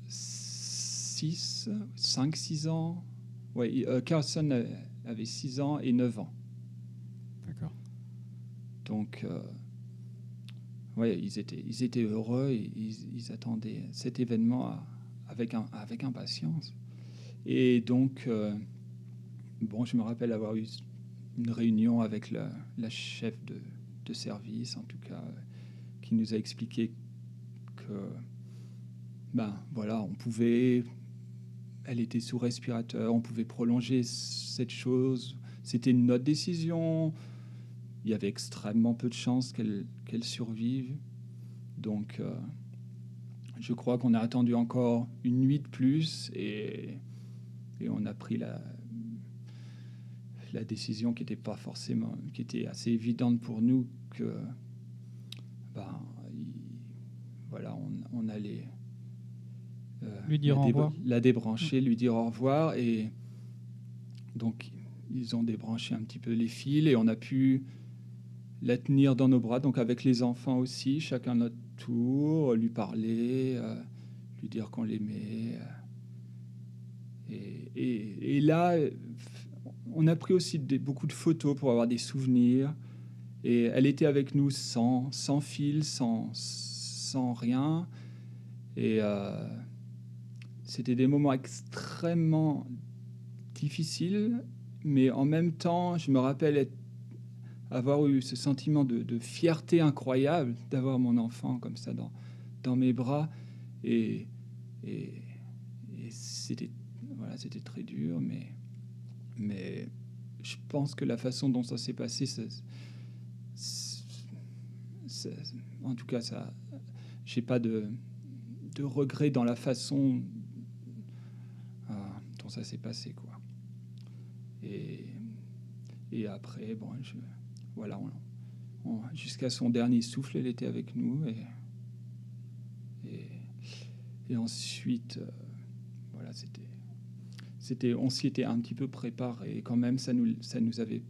6, 5, 6 ans. Ouais, euh, Carlson euh, avait 6 ans et 9 ans. D'accord. Donc, euh, ouais, ils étaient, ils étaient heureux ils, ils attendaient cet événement avec, avec impatience. Et donc, euh, bon, je me rappelle avoir eu une réunion avec la, chef de, service, en tout cas, qui nous a expliqué que, ben voilà, on pouvait, elle était sous respirateur, on pouvait prolonger cette chose. C'était notre décision. Il y avait extrêmement peu de chances qu'elle qu'elle survive. Donc, euh, je crois qu'on a attendu encore une nuit de plus et, et on a pris la, la décision qui n'était pas forcément, qui était assez évidente pour nous que, ben, il- voilà, on, on allait euh, Lui dire la, au revoir. la débrancher, lui dire au revoir et donc ils ont débranché un petit peu les fils et on a pu la tenir dans nos bras, donc avec les enfants aussi, chacun notre tour, lui parler, euh, lui dire qu'on l'aimait. euh. Et, là, on a pris aussi beaucoup de photos pour avoir des souvenirs. Et elle était avec nous sans, sans fil, sans, sans rien. Et euh, c'était des moments extrêmement difficiles, mais en même temps, je me rappelle être- avoir eu ce sentiment de, fierté incroyable d'avoir mon enfant comme ça dans, mes bras. Et, c'était voilà, très dur, mais, mais je pense que la façon dont ça s'est passé, en tout cas, ça, j'ai pas de, de regret dans la façon ah, dont ça s'est passé, quoi. Et, et après, bon, je, voilà, jusqu'à son dernier souffle, elle était avec nous et et, et ensuite, euh, voilà, c'était c'était, on s'y était un petit peu préparé. Quand même, ça nous, ça nous avait,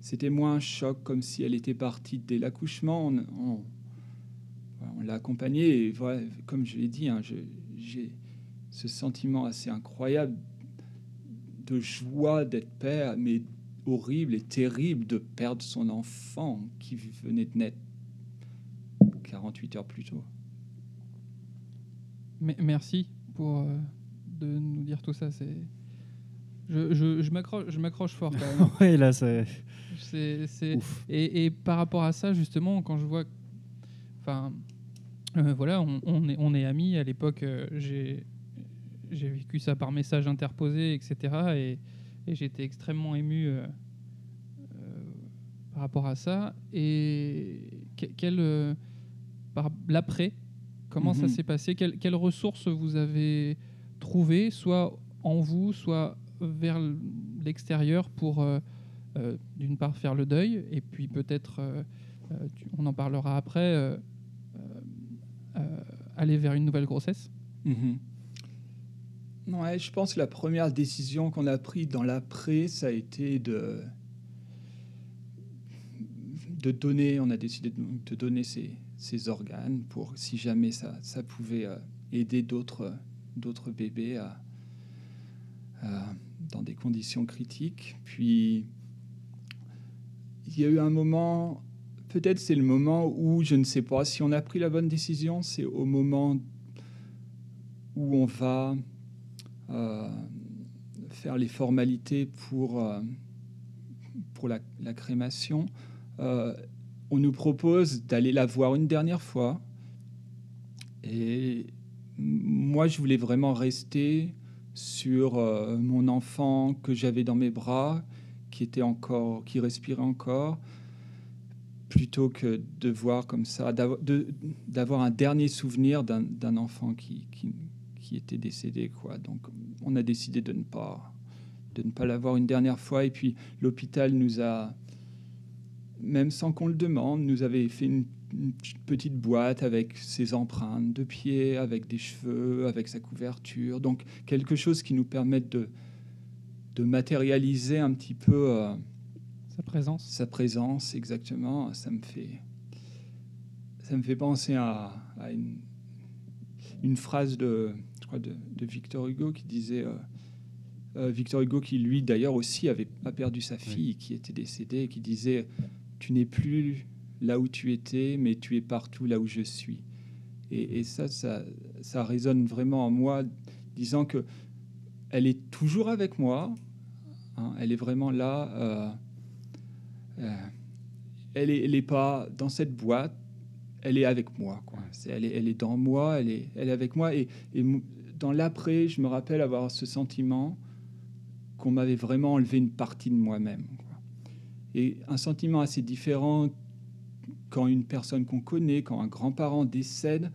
c'était moins un choc comme si elle était partie dès l'accouchement. On, l'a accompagnée et comme je l'ai dit, hein, j'ai ce sentiment assez incroyable de joie d'être père, mais horrible et terrible de perdre son enfant qui venait de naître 48 heures plus tôt. Me- Merci pour euh, de nous dire tout ça. C'est, je, je, je m'accroche, je m'accroche fort quand même. ouais, là, c'est. Et, et par rapport à ça, justement, quand je vois, enfin, euh, voilà, on, on est, on est amis. À l'époque, euh, j'ai, j'ai vécu ça par message interposé, etc. Et, et j'étais extrêmement ému euh, euh, par rapport à ça. Et que- quel, euh, par l'après, comment ça Mhm. s'est passé? Quelles quelles ressources vous avez trouvées, soit en vous, soit vers l'extérieur pour d'une part faire le deuil et puis peut-être, on en parlera après, aller vers une nouvelle grossesse? Mhm. Ouais, je pense que la première décision qu'on a prise dans l'après, ça a été de, de donner, on a décidé de, donner ses, ses organes pour si jamais ça, ça pouvait euh, aider d'autres d'autres bébés dans des conditions critiques. Puis, il y a eu un moment, peut-être c'est le moment où, je ne sais pas si on a pris la bonne décision, c'est au moment où on va faire les formalités pour, euh, pour la, la crémation. Euh, on nous propose d'aller la voir une dernière fois. Et moi, je voulais vraiment rester sur euh, mon enfant que j'avais dans mes bras, qui était encore, qui respirait encore, plutôt que de voir comme ça, d'avoir un dernier souvenir d'un enfant qui, qui était décédé, quoi. Donc, on a décidé de ne pas de ne pas l'avoir une dernière fois. Et puis, l'hôpital nous a, même sans qu'on le demande, nous avait fait une, une petite boîte avec ses empreintes de pieds, avec des cheveux, avec sa couverture. Donc, quelque chose qui nous permette de, de matérialiser un petit peu euh, Sa présence sa présence, exactement. Ça me fait, ça me fait penser à, à une, une phrase de, je crois de, de Victor Hugo qui disait. euh, euh, Victor Hugo, qui lui d'ailleurs aussi avait pas perdu sa fille, qui était décédée, et qui disait Tu n'es plus là où tu étais, mais tu es partout là où je suis. Et, et ça, ça, ça résonne vraiment en moi, disant que elle est toujours avec moi, hein, elle est vraiment là. euh, euh, elle est, elle est pas dans cette boîte, elle est avec moi. Quoi. C'est- elle, est, elle est dans moi, elle est, elle est avec moi. Et, dans l'après, je me rappelle avoir ce sentiment qu'on m'avait vraiment enlevé une partie de moi-même. Et un sentiment assez différent quand une personne qu'on connaît, quand un grand-parent décède,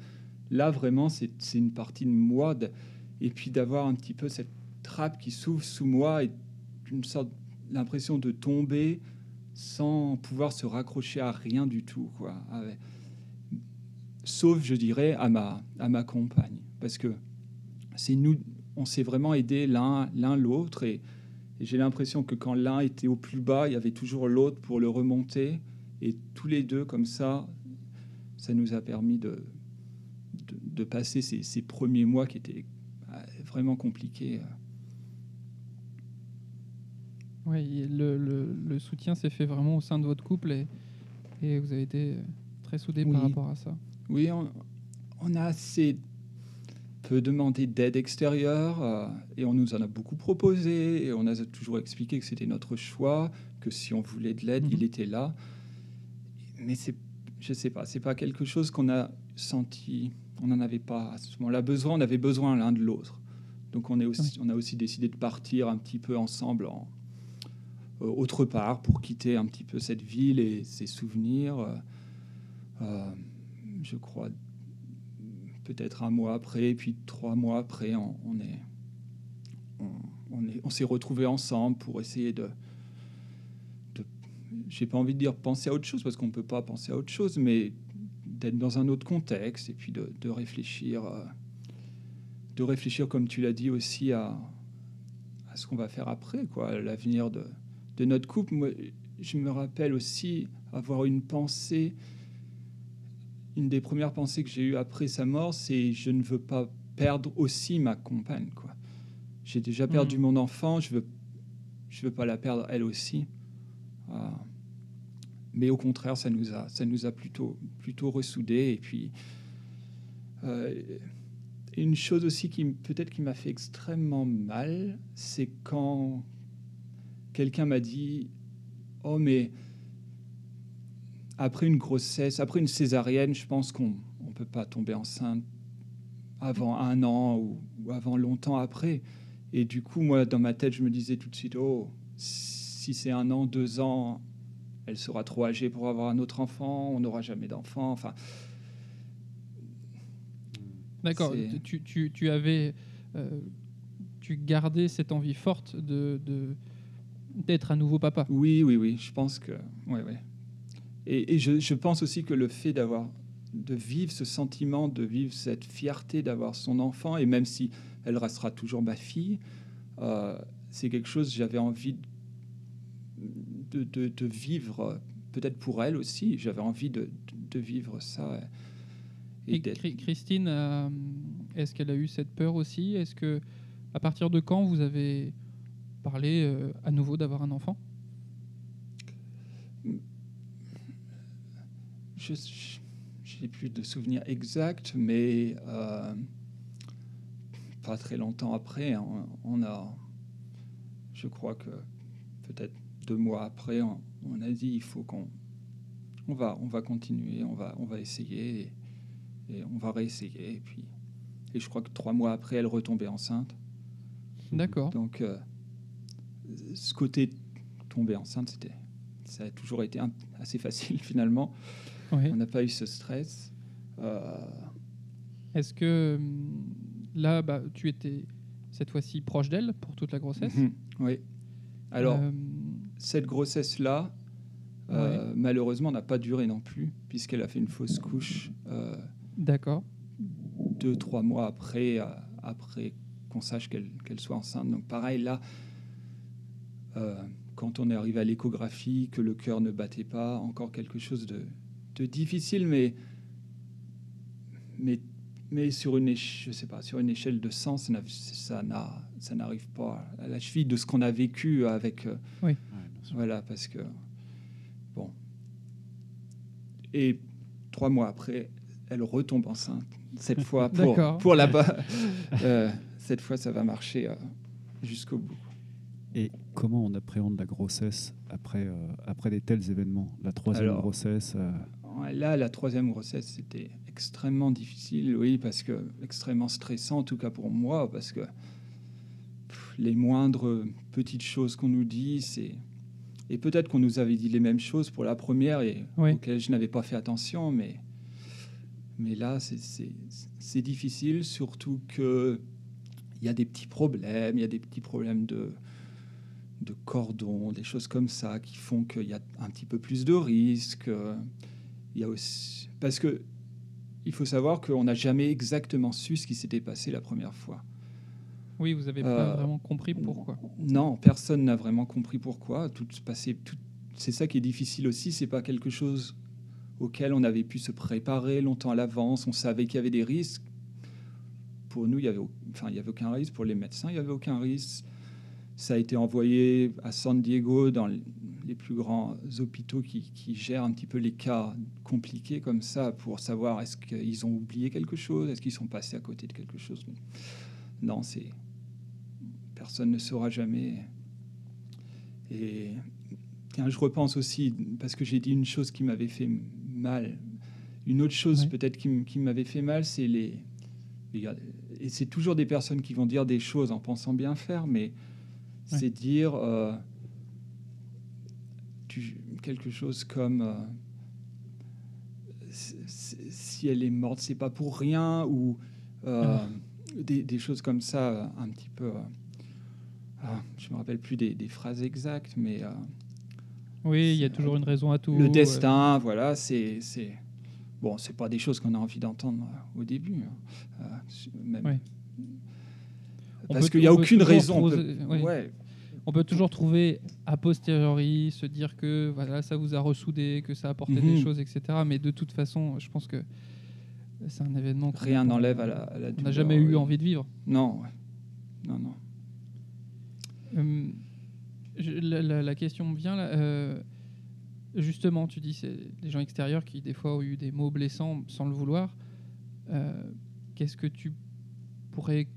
là vraiment c'est c'est une partie de moi. de- et puis d'avoir un petit peu cette trappe qui s'ouvre sous moi et une sorte l'impression de tomber sans pouvoir se raccrocher à rien du tout. Quoi. Avec- Sauf, je dirais, à ma, à ma compagne. Parce que c'est nous, on s'est vraiment aidé l'un l'un l'autre. Et, et j'ai l'impression que quand l'un était au plus bas, il y avait toujours l'autre pour le remonter. Et tous les deux, comme ça, ça nous a permis de, de, de passer ces, ces premiers mois qui étaient euh, vraiment compliqués. Oui, le, le- le soutien s'est fait vraiment au sein de votre couple et, et vous avez été très soudés par rapport à ça. Oui, on, on a assez peu demandé d'aide extérieure euh, et on nous en a beaucoup proposé et on a toujours expliqué que c'était notre choix, que si on voulait de l'aide, Mhm. il était là. Mais c'est, je sais pas, c'est pas quelque chose qu'on a senti. On n'en avait pas à ce moment-là besoin. On avait besoin l'un de l'autre. Donc on, est aussi, on a aussi décidé de partir un petit peu ensemble en, euh, autre part pour quitter un petit peu cette ville et ses souvenirs. euh, je crois peut-être un mois après, puis trois mois après, on, on est, on, s'est retrouvés ensemble pour essayer de, de j'ai pas envie de dire penser à autre chose parce qu'on peut pas penser à autre chose, mais d'être dans un autre contexte et puis de, réfléchir, euh, de réfléchir comme tu l'as dit aussi à, ce qu'on va faire après, quoi, l'avenir de, de notre couple. Moi, je me rappelle aussi avoir une pensée une des premières pensées que j'ai eues après sa mort, c'est je ne veux pas perdre aussi ma compagne. Quoi. J'ai déjà perdu Mhm. mon enfant, je veux, je veux pas la perdre elle aussi. Euh, mais au contraire, ça nous a, ça nous a plutôt, plutôt ressoudés. Et puis, euh, une chose aussi qui peut-être qui m'a fait extrêmement mal, c'est quand quelqu'un m'a dit, oh mais après une grossesse, après une césarienne, je pense qu'on ne peut pas tomber enceinte avant un an ou, ou avant longtemps après. Et du coup, moi, dans ma tête, je me disais tout de suite, oh, si c'est un an, deux ans, elle sera trop âgée pour avoir un autre enfant, on n'aura jamais d'enfant. Enfin, D'accord, tu, tu, tu avais. euh, tu gardais cette envie forte de, de- d'être un nouveau papa. oui, oui, oui, je pense que, ouais, ouais. Et, et je, je pense aussi que le fait d'avoir, de vivre ce sentiment, de vivre cette fierté d'avoir son enfant, et même si elle restera toujours ma fille, euh, c'est quelque chose que j'avais envie de, de, de vivre, peut-être pour elle aussi. J'avais envie de, de vivre ça. Et, Et Christine, euh, est-ce qu'elle a eu cette peur aussi? Est-ce que, à partir de quand vous avez parlé euh, à nouveau d'avoir un enfant? Je n'ai plus de souvenirs exacts, mais euh, pas très longtemps après, on, on a, je crois que peut-être deux mois après, on, on a dit il faut qu'on on va, on va continuer, on va, on va essayer et, et on va réessayer. Et puis, et je crois que trois mois après, elle retombait enceinte. D'accord. Donc, euh, ce côté tomber enceinte, c'était, ça a toujours été un- assez facile finalement. Oui. On n'a pas eu ce stress. Euh, Est-ce que hum, là, bah, tu étais cette fois-ci proche d'elle pour toute la grossesse? Mhm, oui. Alors, Euh, cette grossesse-là, euh, malheureusement, n'a pas duré non plus, puisqu'elle a fait une fausse couche D'accord. deux, trois mois après, après qu'on sache qu'elle qu'elle soit enceinte. Donc, pareil, là, quand on est arrivé à l'échographie, que le cœur ne battait pas, encore quelque chose de, de difficile, mais, mais, mais sur, une je sais pas, sur une échelle de 100, ça n'a- ça n'a- ça n'arrive pas à la cheville de ce qu'on a vécu avec. euh, sûr. Voilà, parce que. Bon. Et trois mois après, elle retombe enceinte. Cette fois, pour, pour là-bas. Euh, cette fois, ça va marcher euh, jusqu'au bout. Et comment on appréhende la grossesse après, euh, après des tels événements? La troisième Alors, grossesse euh, Là, la troisième grossesse, c'était extrêmement difficile, oui, parce que extrêmement stressant, en tout cas pour moi, parce que pff, les moindres petites choses qu'on nous dit, c'est et peut-être qu'on nous avait dit les mêmes choses pour la première et Oui. auxquelles je n'avais pas fait attention, mais mais là, c'est- difficile, surtout que il y a des petits problèmes, il y a des petits problèmes de de cordon, des choses comme ça qui font qu'il y a un petit peu plus de risques. Il y a aussi parce que il faut savoir qu'on n'a jamais exactement su ce qui s'était passé la première fois. Oui, vous n'avez pas Euh, vraiment compris pourquoi. Non, personne n'a vraiment compris pourquoi. Tout se passait. tout- C'est ça qui est difficile aussi. C'est pas quelque chose auquel on avait pu se préparer longtemps à l'avance. On savait qu'il y avait des risques. Pour nous, il y avait, enfin, il y avait aucun risque. Pour les médecins, il y avait aucun risque. Ça a été envoyé à San Diego dans les plus grands hôpitaux qui, qui gèrent un petit peu les cas compliqués comme ça pour savoir est-ce qu'ils ont oublié quelque chose, est-ce qu'ils sont passés à côté de quelque chose. Non, c'est personne ne saura jamais. Et tiens, je repense aussi, parce que j'ai dit une chose qui m'avait fait mal. Une autre chose Ouais. peut-être qui, m'avait fait mal, c'est les- Et c'est toujours des personnes qui vont dire des choses en pensant bien faire, mais Ouais. c'est dire euh, tu- quelque chose comme... euh, si elle est morte, c'est pas pour rien, ou euh, des, des choses comme ça, un petit peu... ah, je me rappelle plus des, des phrases exactes, mais... Oui, il y a toujours une raison à tout. le destin, voilà, c'est... Bon, c'est pas des choses qu'on a envie d'entendre au début. hein. Même-. On Parce qu'il n'y a aucune raison. on trouver- peut- ouais. ouais. On peut toujours trouver a posteriori, se dire que voilà, ça vous a ressoudé, que ça a apporté des Mhm. choses, etc. Mais de toute façon, je pense que c'est un événement qu'on Rien n'enlève à la, à la On n'a jamais eu envie de vivre. Non, ouais. non, non. Hum, je- la, la- la question me vient là. euh, justement, tu dis c'est des gens extérieurs qui des fois ont eu des mots blessants sans le vouloir. Euh, Qu'est-ce que tu pourrais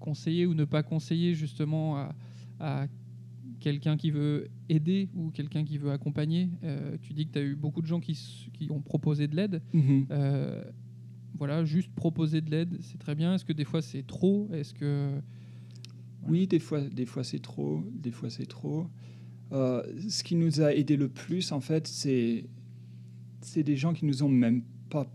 conseiller ou ne pas conseiller justement à, à quelqu'un qui veut aider ou quelqu'un qui veut accompagner Euh, Tu dis que tu as eu beaucoup de gens qui, qui ont proposé de l'aide. Mhm. Euh, voilà, juste proposer de l'aide, c'est très bien. Est-ce que des fois c'est trop? Est-ce que Oui, des fois, des fois c'est trop, des fois c'est trop. Euh, ce qui nous a aidé le plus, en fait, c'est c'est des gens qui nous ont même pas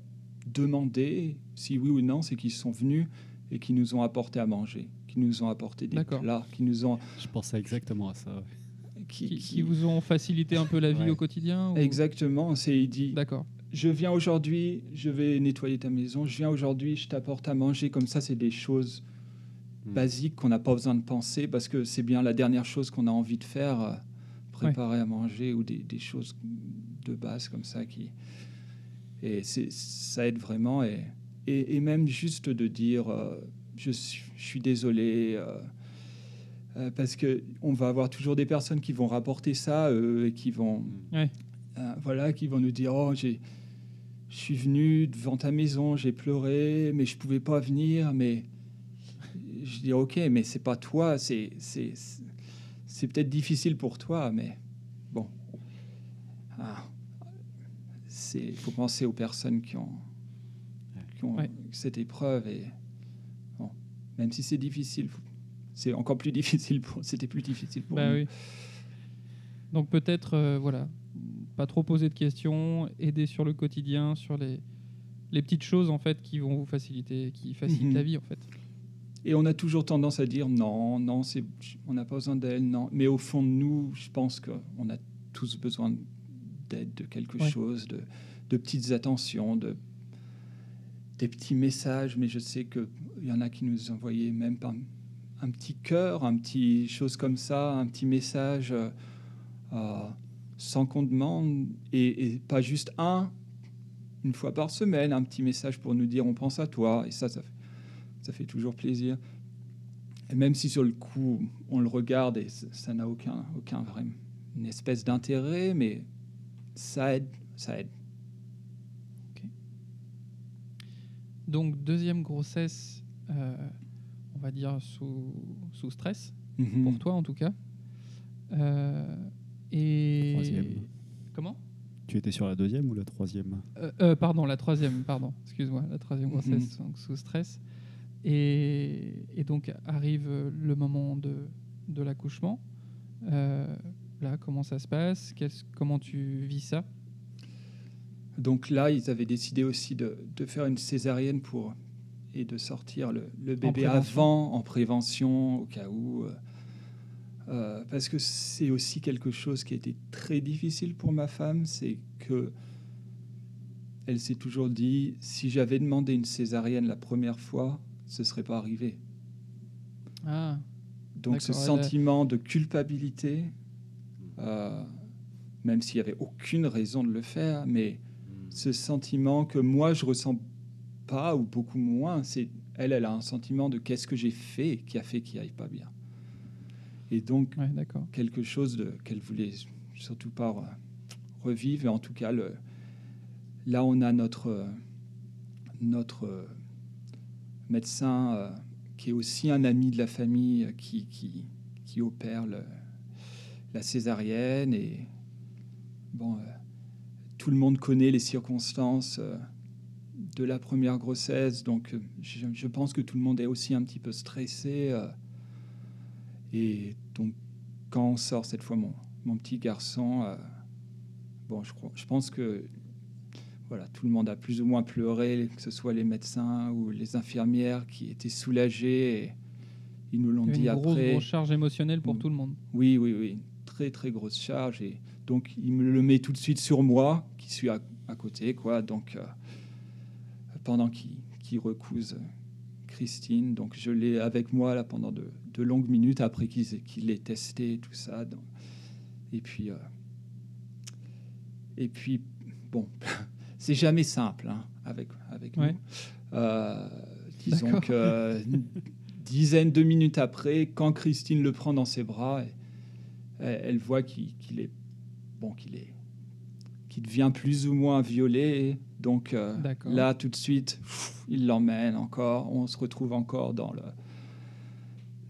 demandé si oui ou non, c'est qu'ils sont venus et qui nous ont apporté à manger, qui nous ont apporté des plats, qui nous ont Je pensais exactement à ça. ouais. qui, qui, vous ont facilité un peu la vie Ouais. au quotidien ou- exactement. C'est il dit D'accord. je viens aujourd'hui, je vais nettoyer ta maison, je viens aujourd'hui, je t'apporte à manger. Comme ça, c'est des choses Mm. basiques qu'on n'a pas besoin de penser parce que c'est bien la dernière chose qu'on a envie de faire, euh, préparer à manger ou des, des choses de base comme ça qui. Et c'est- ça aide vraiment. Et, et, et même juste de dire euh, je, suis, je suis désolé. euh, euh, parce que on va avoir toujours des personnes qui vont rapporter ça eux, et qui vont Ouais. euh, voilà, qui vont nous dire Oh, j'ai, je suis venu devant ta maison, j'ai pleuré, mais je pouvais pas venir. Mais je dis Ok, mais c'est pas toi, c'est, c'est, c'est- peut-être difficile pour toi, mais bon. Ah, c'est, il faut penser aux personnes qui ont, qui ont Ouais. cette épreuve et même si c'est difficile, c'est encore plus difficile pour, c'était plus difficile pour Bah nous. oui. Donc peut-être, euh, voilà, pas trop poser de questions, aider sur le quotidien, sur les, les petites choses en fait qui vont vous faciliter, qui facilitent Mhm. la vie en fait. Et on a toujours tendance à dire non, non, c'est, on n'a pas besoin d'elle, non. Mais au fond de nous, je pense qu'on a tous besoin d'aide, de quelque Ouais. chose, de, de petites attentions, de, des petits messages. Mais je sais qu'il y en a qui nous envoyaient même un petit cœur, un petit chose comme ça, un petit message euh, euh, sans qu'on demande, et, pas juste un, une fois par semaine, un petit message pour nous dire on pense à toi. Et ça, ça fait ça fait toujours plaisir. Et même si sur le coup, on le regarde et ça n'a aucun, aucun vrai, une espèce d'intérêt, mais ça aide, ça aide. Donc deuxième grossesse, euh, on va dire sous, sous stress, Mhm. pour toi en tout cas. Euh, et Troisième. comment? Tu étais sur la deuxième ou la troisième? Euh, Pardon, la troisième. Pardon, excuse-moi, la troisième Mhm. grossesse donc sous stress. Et, et donc arrive le moment de, de l'accouchement. Là, comment ça se passe? Comment tu vis ça? Donc là, ils avaient décidé aussi de, de faire une césarienne pour et de sortir le, le bébé avant en prévention au cas où. euh, euh, parce que c'est aussi quelque chose qui a été très difficile pour ma femme, c'est que elle s'est toujours dit si j'avais demandé une césarienne la première fois, ce serait pas arrivé. Ah, Donc ce sentiment de culpabilité, euh, même s'il n'y avait aucune raison de le faire, mais ce sentiment que moi je ressens pas ou beaucoup moins, c'est elle, elle a un sentiment de qu'est-ce que j'ai fait qui a fait qu'il aille pas bien. Et donc ouais, quelque chose qu'elle voulait surtout pas revivre. Et en tout cas, le, là on a notre notre médecin euh, qui est aussi un ami de la famille euh, qui qui, qui opère le- la césarienne et bon euh, tout le monde connaît les circonstances euh, de la première grossesse, donc euh, je, je pense que tout le monde est aussi un petit peu stressé. euh, et donc, quand on sort cette fois mon, mon petit garçon, bon, je, crois, je pense que voilà, tout le monde a plus ou moins pleuré, que ce soit les médecins ou les infirmières qui étaient soulagés. Et ils nous l'ont dit a une grosse, après. grosse charge émotionnelle pour Mm. tout le monde. Oui, oui, oui, très très grosse charge. Et donc, il me le met tout de suite sur moi, qui suis à, à côté, quoi. Donc, euh, pendant qu'il qu'il recouse Christine, donc je l'ai avec moi là pendant de, de longues minutes après qu'il qu'il l'ait testé, tout ça. donc. et puis, euh, et puis, bon, c'est jamais simple hein, avec avec Ouais. nous. Euh, disons que dizaine de minutes après, quand Christine le prend dans ses bras, elle, elle voit qu'il est bon, qu'il est qu'il devient plus ou moins violet. Donc euh, là, tout de suite, pff, il l'emmène encore. On se retrouve encore dans le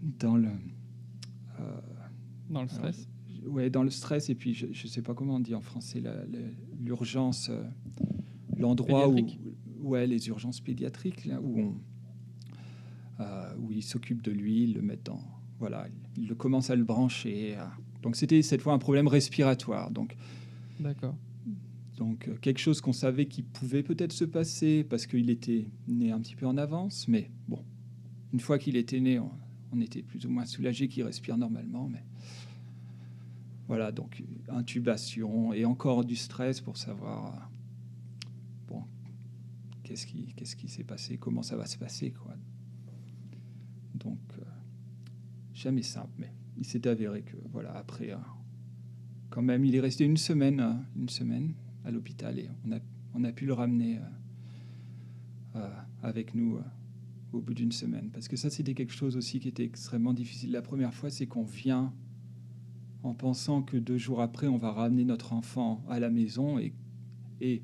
dans le euh, Dans le stress. ouais, dans le stress. Et puis, je ne sais pas comment on dit en français, l'urgence, euh, l'endroit où, ouais, les urgences pédiatriques, là, où on, euh, où ils s'occupent de lui, ils le mettent dans, voilà, ils le commencent à le brancher. euh. Donc, c'était cette fois un problème respiratoire. Donc, D'accord. donc euh, quelque chose qu'on savait qui pouvait peut-être se passer parce qu'il était né un petit peu en avance, mais bon, une fois qu'il était né, on, on était plus ou moins soulagé qu'il respire normalement, mais voilà, donc intubation et encore du stress pour savoir euh, bon qu'est-ce qui qu'est-ce qui s'est passé, comment ça va se passer quoi. Donc euh, jamais simple, mais il s'est avéré que voilà après euh, quand même il est resté une semaine euh, une semaine à l'hôpital et on a on a pu le ramener euh, avec nous au bout d'une semaine parce que ça c'était quelque chose aussi qui était extrêmement difficile la première fois c'est qu'on vient en pensant que deux jours après on va ramener notre enfant à la maison et et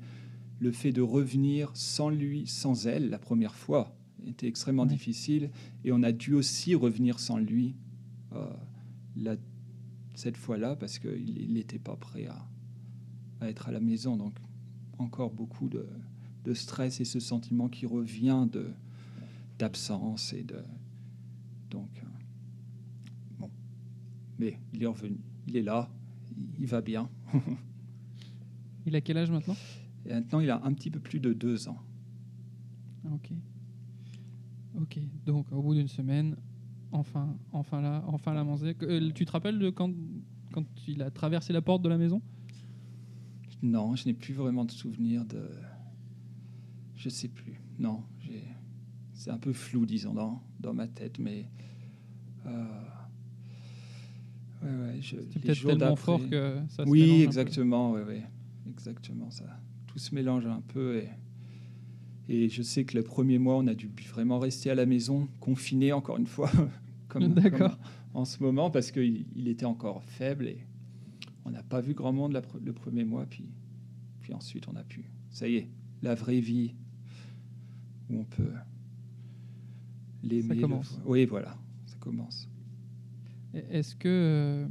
le fait de revenir sans lui, sans elle, la première fois, était extrêmement Ouais. difficile. Et on a dû aussi revenir sans lui euh, la- cette fois-là parce qu'il n'était pas prêt à, à être à la maison. Donc, encore beaucoup de, de stress et ce sentiment qui revient de d'absence et de donc euh, bon mais il est revenu il est là il- il va bien Il a quel âge maintenant? Et maintenant il a un petit peu plus de deux ans Ah, Ok. Ok. Donc, au bout d'une semaine, enfin, enfin là, enfin la manger. Euh, tu te rappelles de quand, quand il a traversé la porte de la maison? Non je n'ai plus vraiment de souvenir de je sais plus non j'ai c'est un peu flou disons dans, dans ma tête mais euh, ouais, ouais, je- C'est les peut-être tellement fort que ça se oui, exactement, ouais, ouais, exactement ça. Tout se mélange un peu et, et je sais que le premier mois, on a dû vraiment rester à la maison, confiné encore une fois, comme, en ce moment, parce qu'il il était encore faible et on n'a pas vu grand monde la le premier mois, puis, puis ensuite on a pu. Ça y est, la vraie vie où on peut l'aimer. le commence. voir. Oui, voilà, ça commence. Est-ce que, euh,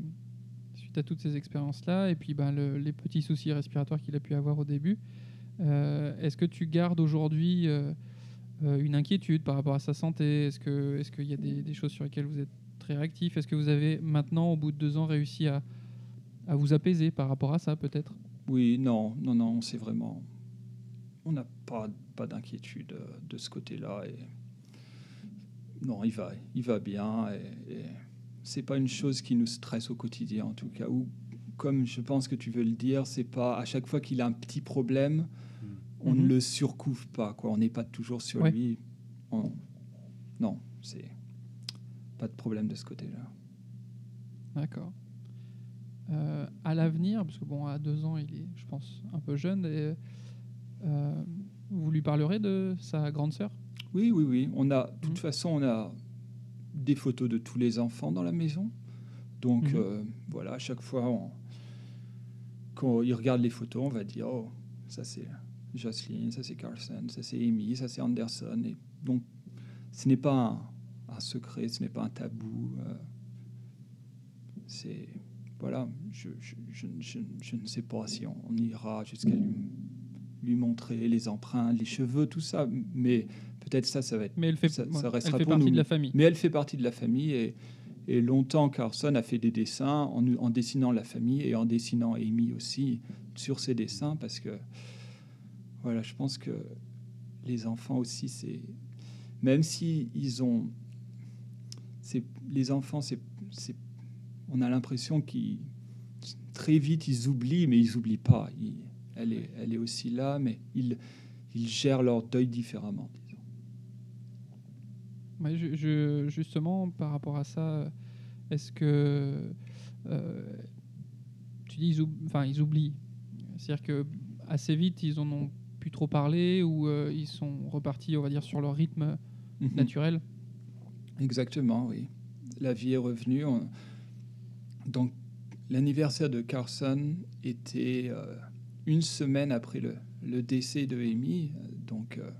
suite à toutes ces expériences-là, et puis ben, le- les petits soucis respiratoires qu'il a pu avoir au début, est-ce que tu gardes aujourd'hui euh, euh, une inquiétude par rapport à sa santé? Est-ce qu'il y a des, choses sur lesquelles vous êtes très réactif? Est-ce que vous avez maintenant, au bout de deux ans, réussi à, vous apaiser par rapport à ça, peut-être? Oui, non, non, non, c'est vraiment. On n'a pas, pas d'inquiétude euh, de ce côté-là. Et... Non, il va, il va bien. Et, et c'est pas une chose qui nous stresse au quotidien, en tout cas. Comme je pense que tu veux le dire, c'est pas à chaque fois qu'il a un petit problème, on Mhm. ne le surcouvre pas. Quoi. On n'est pas toujours sur Ouais. lui. On- Non, c'est pas de problème de ce côté-là. D'accord. Euh, à l'avenir, parce que bon, à deux ans, il est, je pense, un peu jeune, et, euh, vous lui parlerez de sa grande sœur? Oui, oui, oui. On a, de toute Mhm. façon, on a des photos de tous les enfants dans la maison. Donc, Mhm. euh, voilà, à chaque fois, on- quand ils regardent les photos, on va dire Oh, ça c'est Jocelyn, ça c'est Carlson, ça c'est Amy, ça c'est Anderson. Et donc, ce n'est pas un, un secret, ce n'est pas un tabou. euh, c'est. Voilà, je, je, je, je- ne sais pas si on, on ira jusqu'à lui, lui montrer les empreintes, les cheveux, tout ça, mais peut-être ça, ça va être Mais elle fait, Ça- ouais, ça elle restera fait pour partie nous. de la famille. mais elle fait partie de la famille et, et longtemps Carson a fait des dessins en, dessinant la famille et en dessinant Amy aussi sur ses dessins parce que voilà, je pense que les enfants aussi, c'est même si ils ont, les enfants, c'est, on a l'impression qu'ils très vite ils oublient, mais ils oublient pas. Elle est, elle est aussi là, mais ils, ils gèrent leur deuil différemment. Je, je- justement, par rapport à ça, est-ce que euh, tu dis ils, enfin, ils oublient C'est-à-dire que assez vite, ils en ont plus trop parlé ou euh, ils sont repartis, on va dire, sur leur rythme Mhm. naturel? Exactement, oui. La vie est revenue. On- Donc, l'anniversaire de Carson était euh, une semaine après le, le décès de Amy. Donc, euh,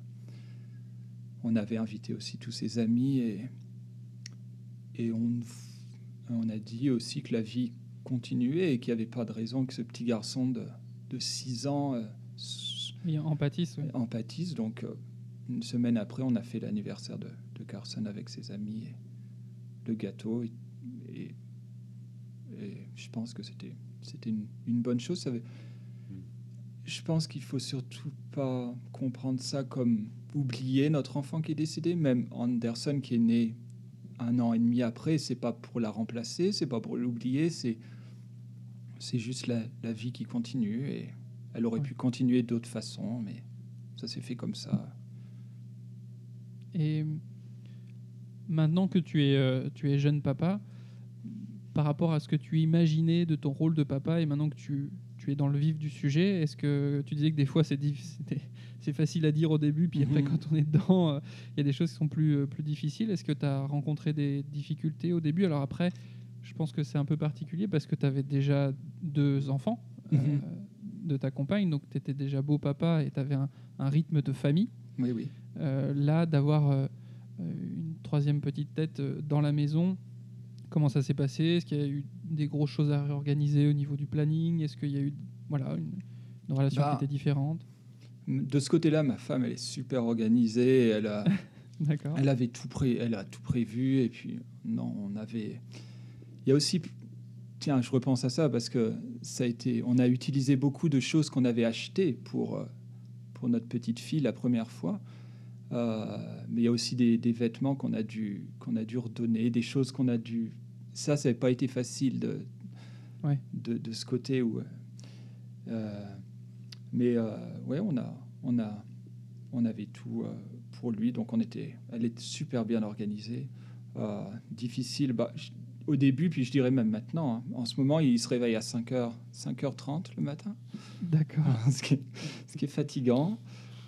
on avait invité aussi tous ses amis et, et on, on a dit aussi que la vie continuait et qu'il n'y avait pas de raison que ce petit garçon de, de 6 ans euh, Oui, en pâtisse, oui. en pâtisse. Donc, euh, une semaine après, on a fait l'anniversaire de, de Carson avec ses amis et le gâteau. Et, et- et je pense que c'était c'était une, une bonne chose. Ça Je pense qu'il faut surtout pas comprendre ça comme oublier notre enfant qui est décédé. Même Anderson qui est né un an et demi après, c'est pas pour la remplacer, c'est pas pour l'oublier, c'est c'est juste la, la vie qui continue et elle aurait Ouais. pu continuer d'autres façons, mais ça s'est fait comme ça. Et maintenant que tu es, euh, tu es jeune papa, par rapport à ce que tu imaginais de ton rôle de papa et maintenant que tu, tu es dans le vif du sujet, est-ce que tu disais que des fois c'est c'est facile à dire au début, puis après Mhm. quand on est dedans, euh, il y a des choses qui sont plus, euh, plus difficiles. Est-ce que tu as rencontré des difficultés au début? Alors après, je pense que c'est un peu particulier parce que tu avais déjà deux enfants euh, Mhm. de ta compagne, donc tu étais déjà beau papa et tu avais un, un rythme de famille. Oui, oui. Euh, là, d'avoir euh, une troisième petite tête dans la maison, comment ça s'est passé Est-ce qu'il y a eu des grosses choses à réorganiser au niveau du planning Est-ce qu'il y a eu voilà, une, une relation Bah. qui était différente? De ce côté-là, ma femme, elle est super organisée. Elle a, D'accord. elle avait tout pré, elle a tout prévu. Et puis, non, on avait. Il y a aussi. Tiens, je repense à ça parce que ça a été. On a utilisé beaucoup de choses qu'on avait achetées pour, euh, pour notre petite fille la première fois. Euh, mais il y a aussi des, des vêtements qu'on a dû qu'on a dû redonner, des choses qu'on a dû. Ça, ça n'a pas été facile de, Ouais. de, de ce côté où. euh, mais euh, ouais, on a on a on avait tout euh, pour lui, donc on était. Elle est super bien organisée. Euh, difficile. Bah, au début, puis je dirais même maintenant. hein. En ce moment, il se réveille à 5h, 5h30 le matin, D'accord. ce, qui est, ce qui est fatigant.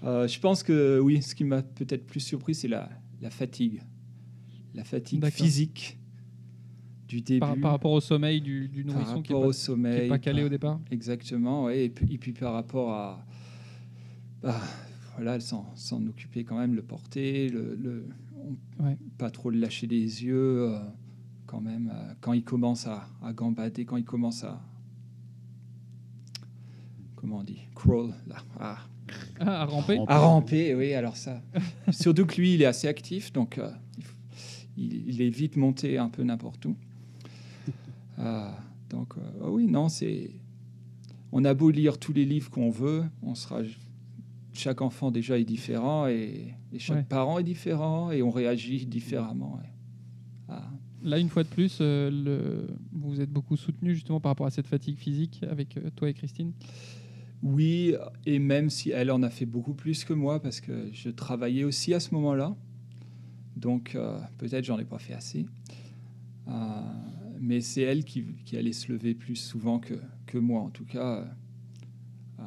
Euh, je pense que oui, ce qui m'a peut-être plus surpris, c'est la, la fatigue. La fatigue D'accord. physique du début. Par, par rapport au sommeil du, du par nourrisson qui n'est pas, au qui est sommeil. pas calé par- au départ? Exactement, ouais. et, puis, et puis par rapport à. bah, voilà, s'en s'en occuper quand même, le porter, le, le- on- Ouais. pas trop le lâcher des yeux. euh, quand même. euh, quand il commence à, à gambader, quand il commence à. Comment on dit Crawl, là. Ah, Ah, à ramper ramper. à ramper, oui, alors ça. Surtout que lui, il est assez actif, donc euh, il- il est vite monté un peu n'importe où. Ah, donc, euh, ah oui, non, c'est. On a beau lire tous les livres qu'on veut, on sera. Chaque enfant déjà est différent et, et chaque Ouais. parent est différent et on réagit différemment. ouais. Ah, Là, une fois de plus, euh, le... vous êtes beaucoup soutenu justement par rapport à cette fatigue physique avec euh, toi et Christine? Oui, et même si elle en a fait beaucoup plus que moi, parce que je travaillais aussi à ce moment-là. Donc euh, peut-être j'en ai pas fait assez. Mais c'est elle qui, qui allait se lever plus souvent que, que moi, en tout cas. Euh,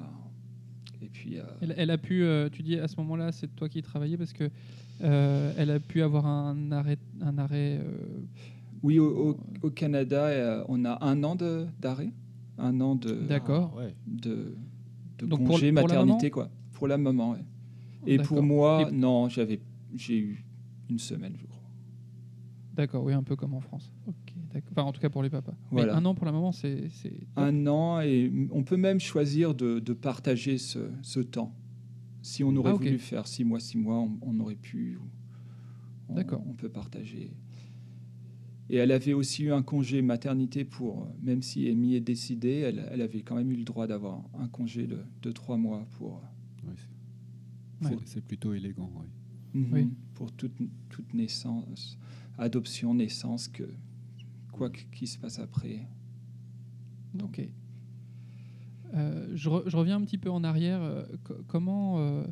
et puis, euh, Elle, elle a pu, euh, tu dis à ce moment-là, c'est toi qui travaillais parce que euh, elle a pu avoir un arrêt, un arrêt. euh, oui, au, au- au Canada, euh, on a un an d'arrêt, un an de, D'accord. Ah, de, de Donc pour- congé pour maternité, quoi. Pour la maman, ouais. Et pour moi, Et- non, j'avais, j'ai eu une semaine, je crois. D'accord, oui, un peu comme en France. Ok, d'accord. Enfin, en tout cas pour les papas. Voilà. Mais un an pour la maman, c'est. un an et on peut même choisir de, de partager ce, ce temps. Si on aurait Ah, voulu faire six mois, six mois, on, on aurait pu. D'accord. On peut partager. Et elle avait aussi eu un congé maternité pour, même si Amy est décidée, elle, elle avait quand même eu le droit d'avoir un congé de, de trois mois pour, c'est- Ouais. c'est- plutôt élégant. ouais. Mhm. Oui. pour toute, toute naissance, adoption, naissance, que quoi qu'il se passe après. Ok. Euh, je, re- je reviens un petit peu en arrière. euh, co- comment, euh,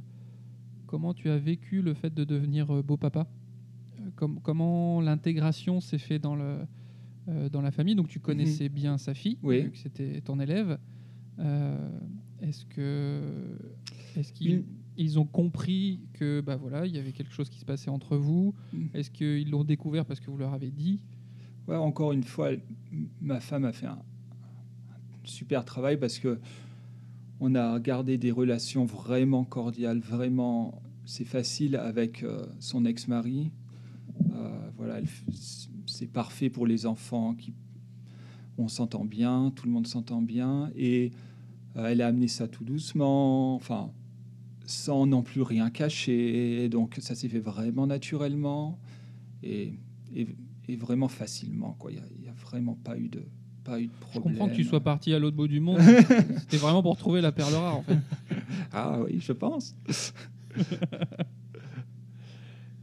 comment tu as vécu le fait de devenir beau-papa Euh, com- Comment l'intégration s'est fait dans, le, euh, dans la famille? Donc tu connaissais bien sa fille, Oui. vu que c'était ton élève. Est-ce que est-ce qu'ils Il- ils ont compris que bah voilà il y avait quelque chose qui se passait entre vous Mm. Est-ce qu'ils l'ont découvert parce que vous leur avez dit? Ouais, encore une fois, ma femme a fait un, un super travail parce que on a gardé des relations vraiment cordiales, vraiment. C'est facile avec euh, son ex-mari. Euh, voilà, c'est parfait pour les enfants. Qui, on s'entend bien, tout le monde s'entend bien, et euh, elle a amené ça tout doucement. Enfin, sans non plus rien cacher. Donc ça s'est fait vraiment naturellement et, et, et vraiment facilement. quoi. Il n'y a, vraiment pas eu de, pas eu de Je problème. comprends que tu sois parti à l'autre bout du monde. C'était vraiment pour trouver la perle rare en fait. Ah oui, je pense.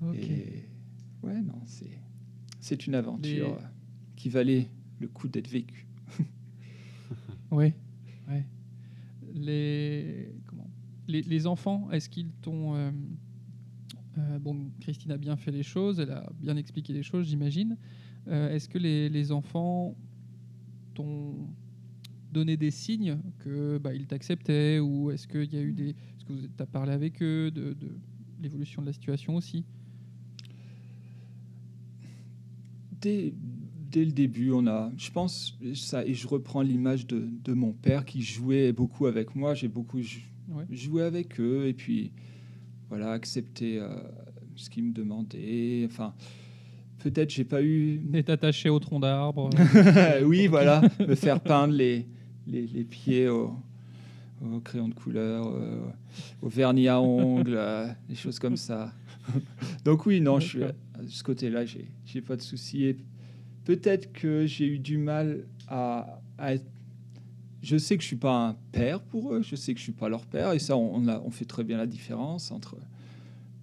Ok. Et ouais, non, c'est c'est une aventure qui valait le coup d'être vécue. Oui. Ouais. Les, les, les enfants, est-ce qu'ils t'ont. euh, euh, bon, Christine a bien fait les choses, elle a bien expliqué les choses, j'imagine. Euh, est-ce que les, les enfants t'ont donné des signes que bah, ils t'acceptaient ou est-ce qu'il y a eu des. Est-ce que vous as parlé avec eux de, de l'évolution de la situation aussi? Dès, dès le début, on a, je pense, ça, et je reprends l'image de, de mon père qui jouait beaucoup avec moi. J'ai beaucoup Ouais. joué avec eux et puis voilà, accepté euh, ce qu'ils me demandaient. Enfin, peut-être j'ai pas eu D'être attaché au tronc d'arbre oui, voilà, me faire peindre les, les, les pieds au, au crayon de couleur, euh, au vernis à ongles, euh, des choses comme ça. Donc oui, non, je suis, de ce côté-là, j'ai, j'ai pas de souci. Et peut-être que j'ai eu du mal à, à être... Je sais que je suis pas un père pour eux, je sais que je suis pas leur père, et ça, on, on, a- on fait très bien la différence entre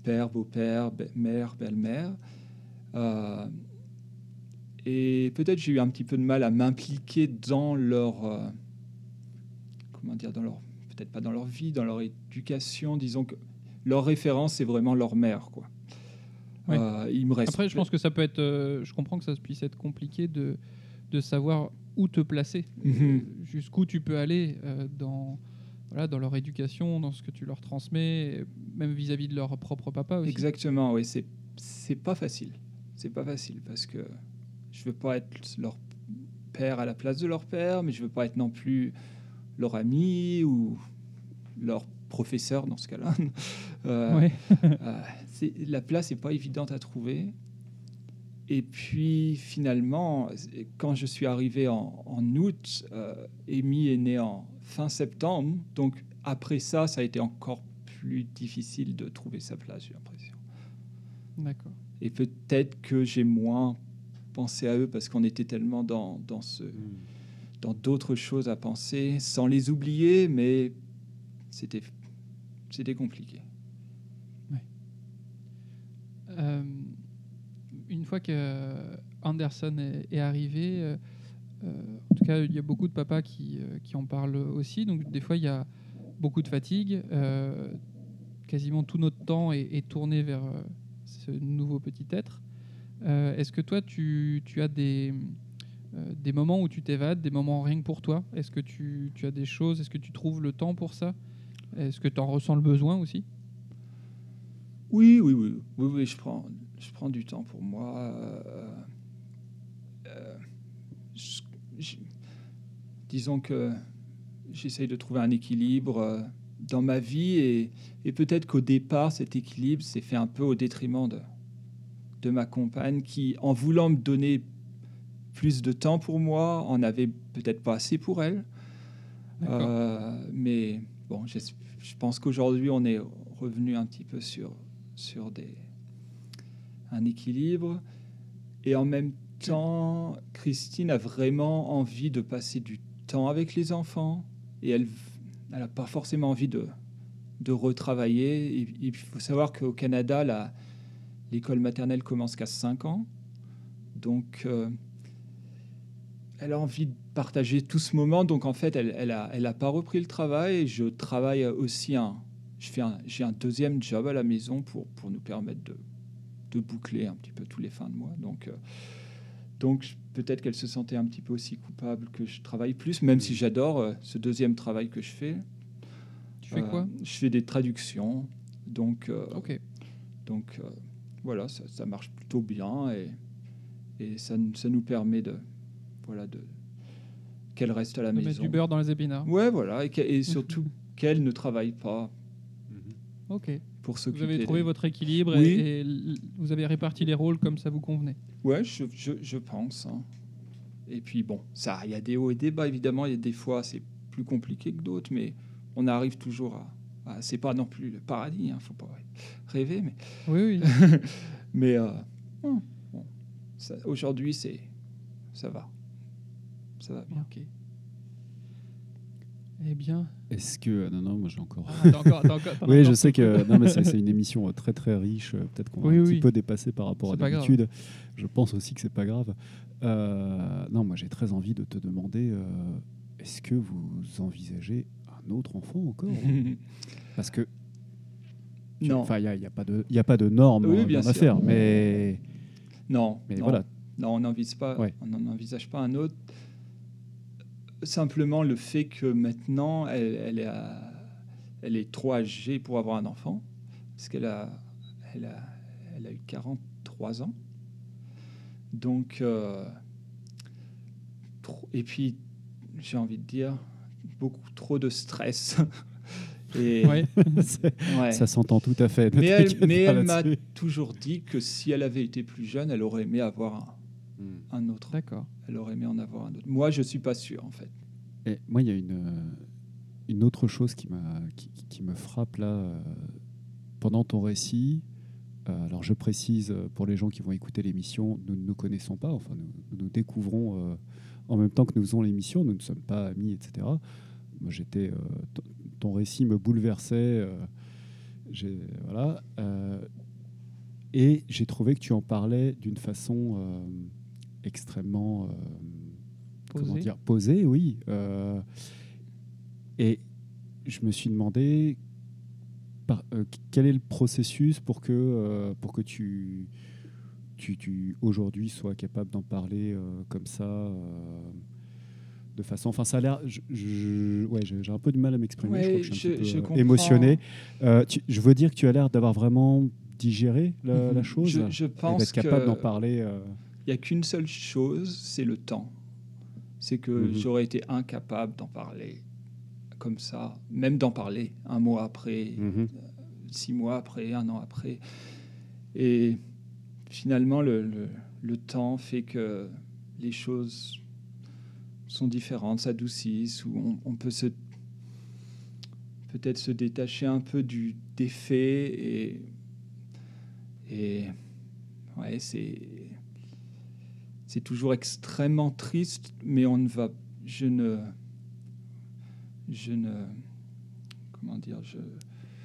père, beau-père, be- mère, belle-mère. Euh, et peut-être j'ai eu un petit peu de mal à m'impliquer dans leur euh, comment dire dans leur peut-être pas dans leur vie dans leur éducation disons que leur référence c'est vraiment leur mère quoi Oui. Euh, il me reste Après, je pense que ça peut être. je comprends que ça puisse être compliqué de, de savoir où te placer, Mhm. euh, jusqu'où tu peux aller euh, dans, voilà, dans leur éducation, dans ce que tu leur transmets, et même vis-à-vis de leur propre papa aussi. exactement oui c'est c'est pas facile c'est pas facile parce que je veux pas être leur père à la place de leur père mais je veux pas être non plus leur ami ou leur professeur dans ce cas-là Euh, Ouais. Euh, la place n'est pas évidente à trouver. Et puis finalement, quand je suis arrivé en, en août, euh, Amy est née en fin septembre. Donc après ça, ça a été encore plus difficile de trouver sa place, j'ai l'impression. D'accord. Et peut-être que j'ai moins pensé à eux parce qu'on était tellement dans, dans ce, dans d'autres choses à penser, sans les oublier, mais c'était, c'était compliqué. Euh, une fois que Anderson est, arrivé, euh, euh, en tout cas, il y a beaucoup de papas qui, euh, qui en parlent aussi. Donc, des fois, il y a beaucoup de fatigue. Euh, quasiment tout notre temps est, tourné vers euh, ce nouveau petit être. Euh, Est-ce que toi, tu, tu as des, euh, des moments où tu t'évades, des moments rien que pour toi? Est-ce que tu, tu as des choses? Est-ce que tu trouves le temps pour ça? Est-ce que tu en ressens le besoin aussi? Oui, oui, oui, oui, oui, je prends, je prends du temps pour moi. euh, euh, je- je- disons que j'essaye de trouver un équilibre euh, dans ma vie et, et peut-être qu'au départ, cet équilibre s'est fait un peu au détriment de, de ma compagne qui, en voulant me donner plus de temps pour moi, en avait peut-être pas assez pour elle. Euh, mais bon, je pense qu'aujourd'hui, on est revenu un petit peu sur, sur des, un équilibre. Et en même temps, Christine a vraiment envie de passer du temps avec les enfants. Et elle n'a pas forcément envie de, de retravailler. Et, et il faut savoir qu'au Canada, la- l'école maternelle commence qu'à 5 ans. Donc, euh, elle a envie de partager tout ce moment. Donc, en fait, elle elle a, elle a pas repris le travail. Je travaille aussi un. je fais J'ai un deuxième job à la maison pour, pour nous permettre de, de boucler un petit peu tous les fins de mois. Donc, euh, donc peut-être qu'elle se sentait un petit peu aussi coupable que je travaille plus, même si j'adore euh, ce deuxième travail que je fais. Tu fais Euh, quoi Je fais des traductions. Donc, euh, Ok. donc euh, voilà, ça, ça marche plutôt bien et, et ça, nous- ça nous permet de voilà de qu'elle reste à la De mettre maison. du beurre dans les épinards. Ouais, voilà, et surtout qu'elle ne travaille pas Ok. Pour Vous avez trouvé des- votre équilibre Oui. et, vous avez réparti les rôles comme ça vous convenait. Ouais, je, je, je pense. hein. Et puis bon, ça, il y a des hauts et des bas évidemment. Il y a des fois c'est plus compliqué que d'autres, mais on arrive toujours à. à- c'est pas non plus le paradis, hein, faut pas rêver, mais Oui, oui. mais euh, bon, aujourd'hui c'est ça va, ça va bien. Eh bien. Est-ce que. Non, non, moi j'ai encore. Ah, t'as encore- t'as encore- t'as Oui, encore je sais que non, mais c'est c'est une émission euh, très très riche. euh, Peut-être qu'on va Oui, un oui. petit peu dépasser par rapport C'est à d'habitude. Je pense aussi que c'est pas grave. Euh, non, moi j'ai très envie de te demander euh, est-ce que vous envisagez un autre enfant encore Parce que non, enfin, il n'y a, y a pas de il y a pas de normes Oui, euh, bien dans sûr. l'affaire, mais non, mais non. voilà. Non, on n'envisage pas, Ouais. on n'en envisage pas un autre. Simplement le fait que maintenant, elle, elle, est, à- elle est trop âgée pour avoir un enfant, parce qu'elle a, elle a, elle a eu 43 ans. Donc, euh, trop- et puis, j'ai envie de dire, beaucoup trop de stress. et, Ouais. C'est- ouais. Ça s'entend tout à fait. Mais elle, m'a toujours dit que si elle avait été plus jeune, elle aurait aimé avoir un, Hmm. un autre. D'accord. Elle aurait aimé en avoir un autre. Moi, je suis pas sûr, en fait. Et moi, il y a une, euh, une autre chose qui, m'a, qui, qui- me frappe là. euh, pendant ton récit, euh, alors je précise pour les gens qui vont écouter l'émission, nous ne nous connaissons pas, enfin nous nous, découvrons euh, en même temps que nous faisons l'émission, nous ne sommes pas amis, etc. Moi, j'étais, ton- récit me bouleversait, voilà, et j'ai trouvé que tu en parlais d'une façon euh, extrêmement euh, comment Posé. dire, posé, oui. Euh, et je me suis demandé par- euh, quel est le processus pour que, pour que tu, tu, tu aujourd'hui sois capable d'en parler comme ça, de façon. Enfin, ça a l'air. je- je- ouais, j'ai un peu du mal à m'exprimer. je crois que je suis un je- peu émotionné. Euh, tu- je veux dire que tu as l'air d'avoir vraiment digéré la, la Mhm. chose Je, et d'être capable que d'en parler. euh, il n'y a qu'une seule chose, c'est le temps. C'est que Mhm. j'aurais été incapable d'en parler comme ça, même d'en parler un mois après, mhm. six mois après, un an après. Et finalement, le, le- le temps fait que les choses sont différentes, s'adoucissent, ou on, on peut se peut-être se détacher un peu du défait et et ouais c'est c'est toujours extrêmement triste, mais on ne va je ne je ne comment dire je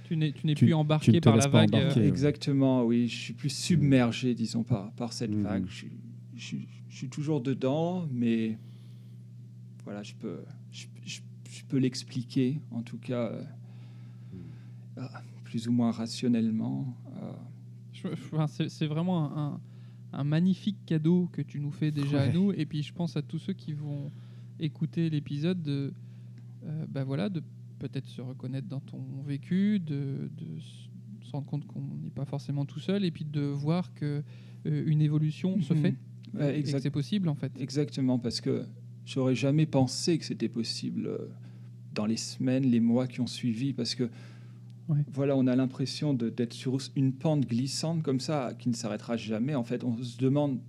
Tu n'es, tu n'es Tu- plus embarqué par la vague. euh. Ok, ouais. Exactement, oui. Je suis plus submergé, disons, par, par cette Mhm. vague. Je, suis- je suis- je suis toujours dedans, mais voilà, je peux, je, je- je peux l'expliquer, en tout cas, euh, ah, plus ou moins rationnellement. euh, c'est, c'est vraiment un, un- un magnifique cadeau que tu nous fais déjà à nous. Et puis je pense à tous ceux qui vont écouter l'épisode de, euh, bah voilà, de peut-être se reconnaître dans ton vécu, de, se rendre compte qu'on n'est pas forcément tout seul, et puis de voir que euh, une évolution se Mhm. fait Ouais, et que c'est possible en fait. Exactement, parce que j'aurais jamais pensé que c'était possible euh, dans les semaines, les mois qui ont suivi, parce que Ouais. voilà, on a l'impression d'être sur une pente glissante comme ça, qui ne s'arrêtera jamais. En fait, on se demande,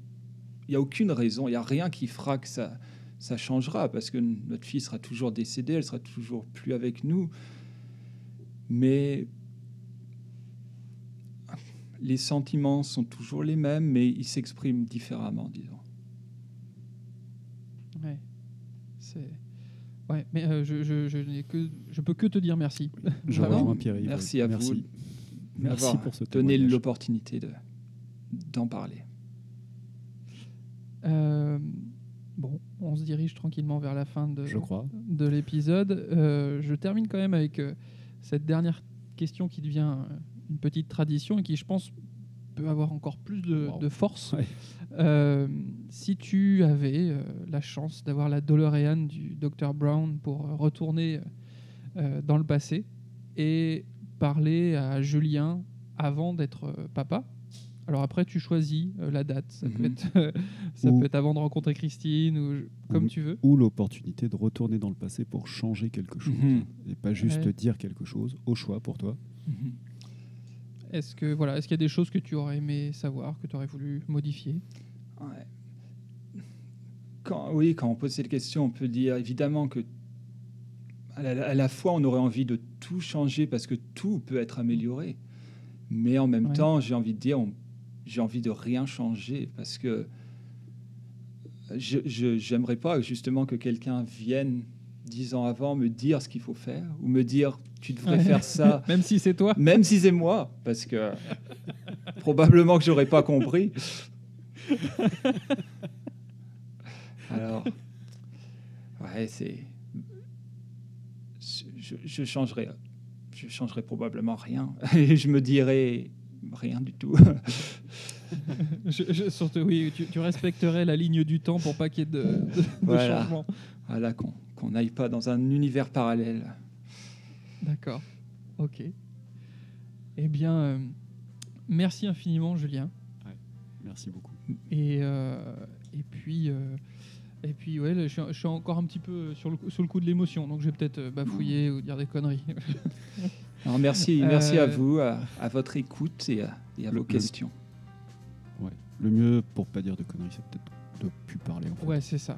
il n'y a aucune raison, il n'y a rien qui fera que ça, ça changera, parce que notre fille sera toujours décédée, elle sera toujours plus avec nous. Mais les sentiments sont toujours les mêmes, mais ils s'expriment différemment, disons. Ouais. C'est... Ouais, mais euh, je, je, je, n'ai que, je peux que te dire merci. Je rejoins Pierre-Yves. Merci à Merci. vous Merci pour ce l'opportunité de, d'en parler. Euh, bon, on se dirige tranquillement vers la fin de, Je crois. de l'épisode. Euh, je termine quand même avec euh, cette dernière question qui devient une petite tradition et qui, je pense, peut avoir encore plus de, Wow. de force. Ouais. Euh, si tu avais euh, la chance d'avoir la DeLorean du Dr Brown pour euh, retourner euh, dans le passé et parler à Julien avant d'être papa. Alors après, tu choisis la date. Ça, peut, Mhm. être, ça Ou- peut être avant de rencontrer Christine ou comme Ou- tu veux. Ou l'opportunité de retourner dans le passé pour changer quelque chose. Mhm. Et pas juste Ouais. dire quelque chose au choix pour toi. Est-ce que voilà, est-ce qu'il y a des choses que tu aurais aimé savoir, que tu aurais voulu modifier? Ouais. Quand, oui, quand on pose cette question, on peut dire évidemment que à la, à la fois on aurait envie de tout changer parce que tout peut être amélioré, mais en même Ouais. temps j'ai envie de dire j'ai envie de rien changer parce que je j'aimerais pas justement que quelqu'un vienne dix ans avant me dire ce qu'il faut faire ou me dire tu devrais faire ça Même si c'est toi. même si c'est moi, parce que probablement que j'aurais pas compris. Alors, ouais, c'est. Je, je changerais, je changerais probablement rien. Et je me dirais rien du tout. Je- je- surtout, oui, tu, tu respecterais la ligne du temps pour pas qu'il y ait de, de- de Voilà. changement. Voilà, qu'on qu'on n'aille pas dans un univers parallèle. D'accord. Ok. Eh bien, euh, merci infiniment, Julien. Merci beaucoup. Et, euh, et puis, euh, et puis ouais, là, je, suis, je suis encore un petit peu sur le, coup- sous le coup de l'émotion, donc je vais peut-être bafouiller ou dire des conneries. Alors, merci, merci à vous, à, à votre écoute et à, et à Le- vos le- questions. Ouais. Le mieux, pour pas dire de conneries, c'est peut-être de plus parler. En fait. Ouais, c'est ça.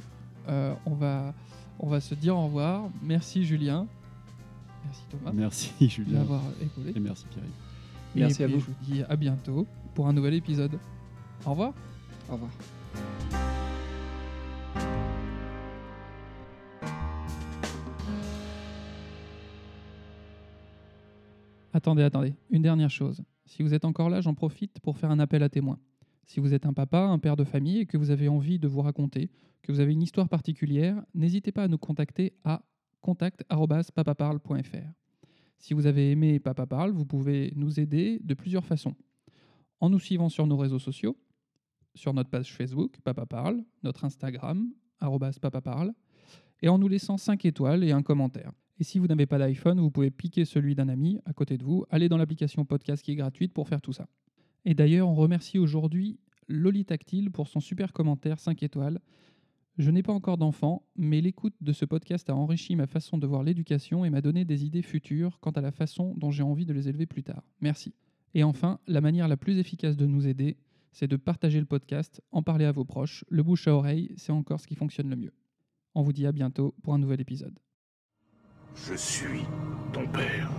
Euh, on, va, on va se dire au revoir. Merci, Julien. Merci, Thomas, Merci Julien. l'avoir épaulé. Et merci Pierre. Et Merci à puis, vous. Je vous dis à bientôt pour un nouvel épisode. Au revoir. Au revoir. Attendez, attendez. Une dernière chose. Si vous êtes encore là, j'en profite pour faire un appel à témoins. Si vous êtes un papa, un père de famille et que vous avez envie de vous raconter, que vous avez une histoire particulière, n'hésitez pas à nous contacter à contact@papaparle.fr. Si vous avez aimé Papa Parle, vous pouvez nous aider de plusieurs façons. En nous suivant sur nos réseaux sociaux, sur notre page Facebook, Papa Parle, notre Instagram, papaparle, et en nous laissant 5 étoiles et un commentaire. Et si vous n'avez pas d'iPhone, vous pouvez piquer celui d'un ami à côté de vous, aller dans l'application podcast qui est gratuite pour faire tout ça. Et d'ailleurs, on remercie aujourd'hui Loli Tactile pour son super commentaire 5 étoiles. Je n'ai pas encore d'enfant, mais l'écoute de ce podcast a enrichi ma façon de voir l'éducation et m'a donné des idées futures quant à la façon dont j'ai envie de les élever plus tard. Merci. Et enfin, la manière la plus efficace de nous aider, c'est de partager le podcast, en parler à vos proches. Le bouche à oreille, c'est encore ce qui fonctionne le mieux. On vous dit à bientôt pour un nouvel épisode. Je suis ton père.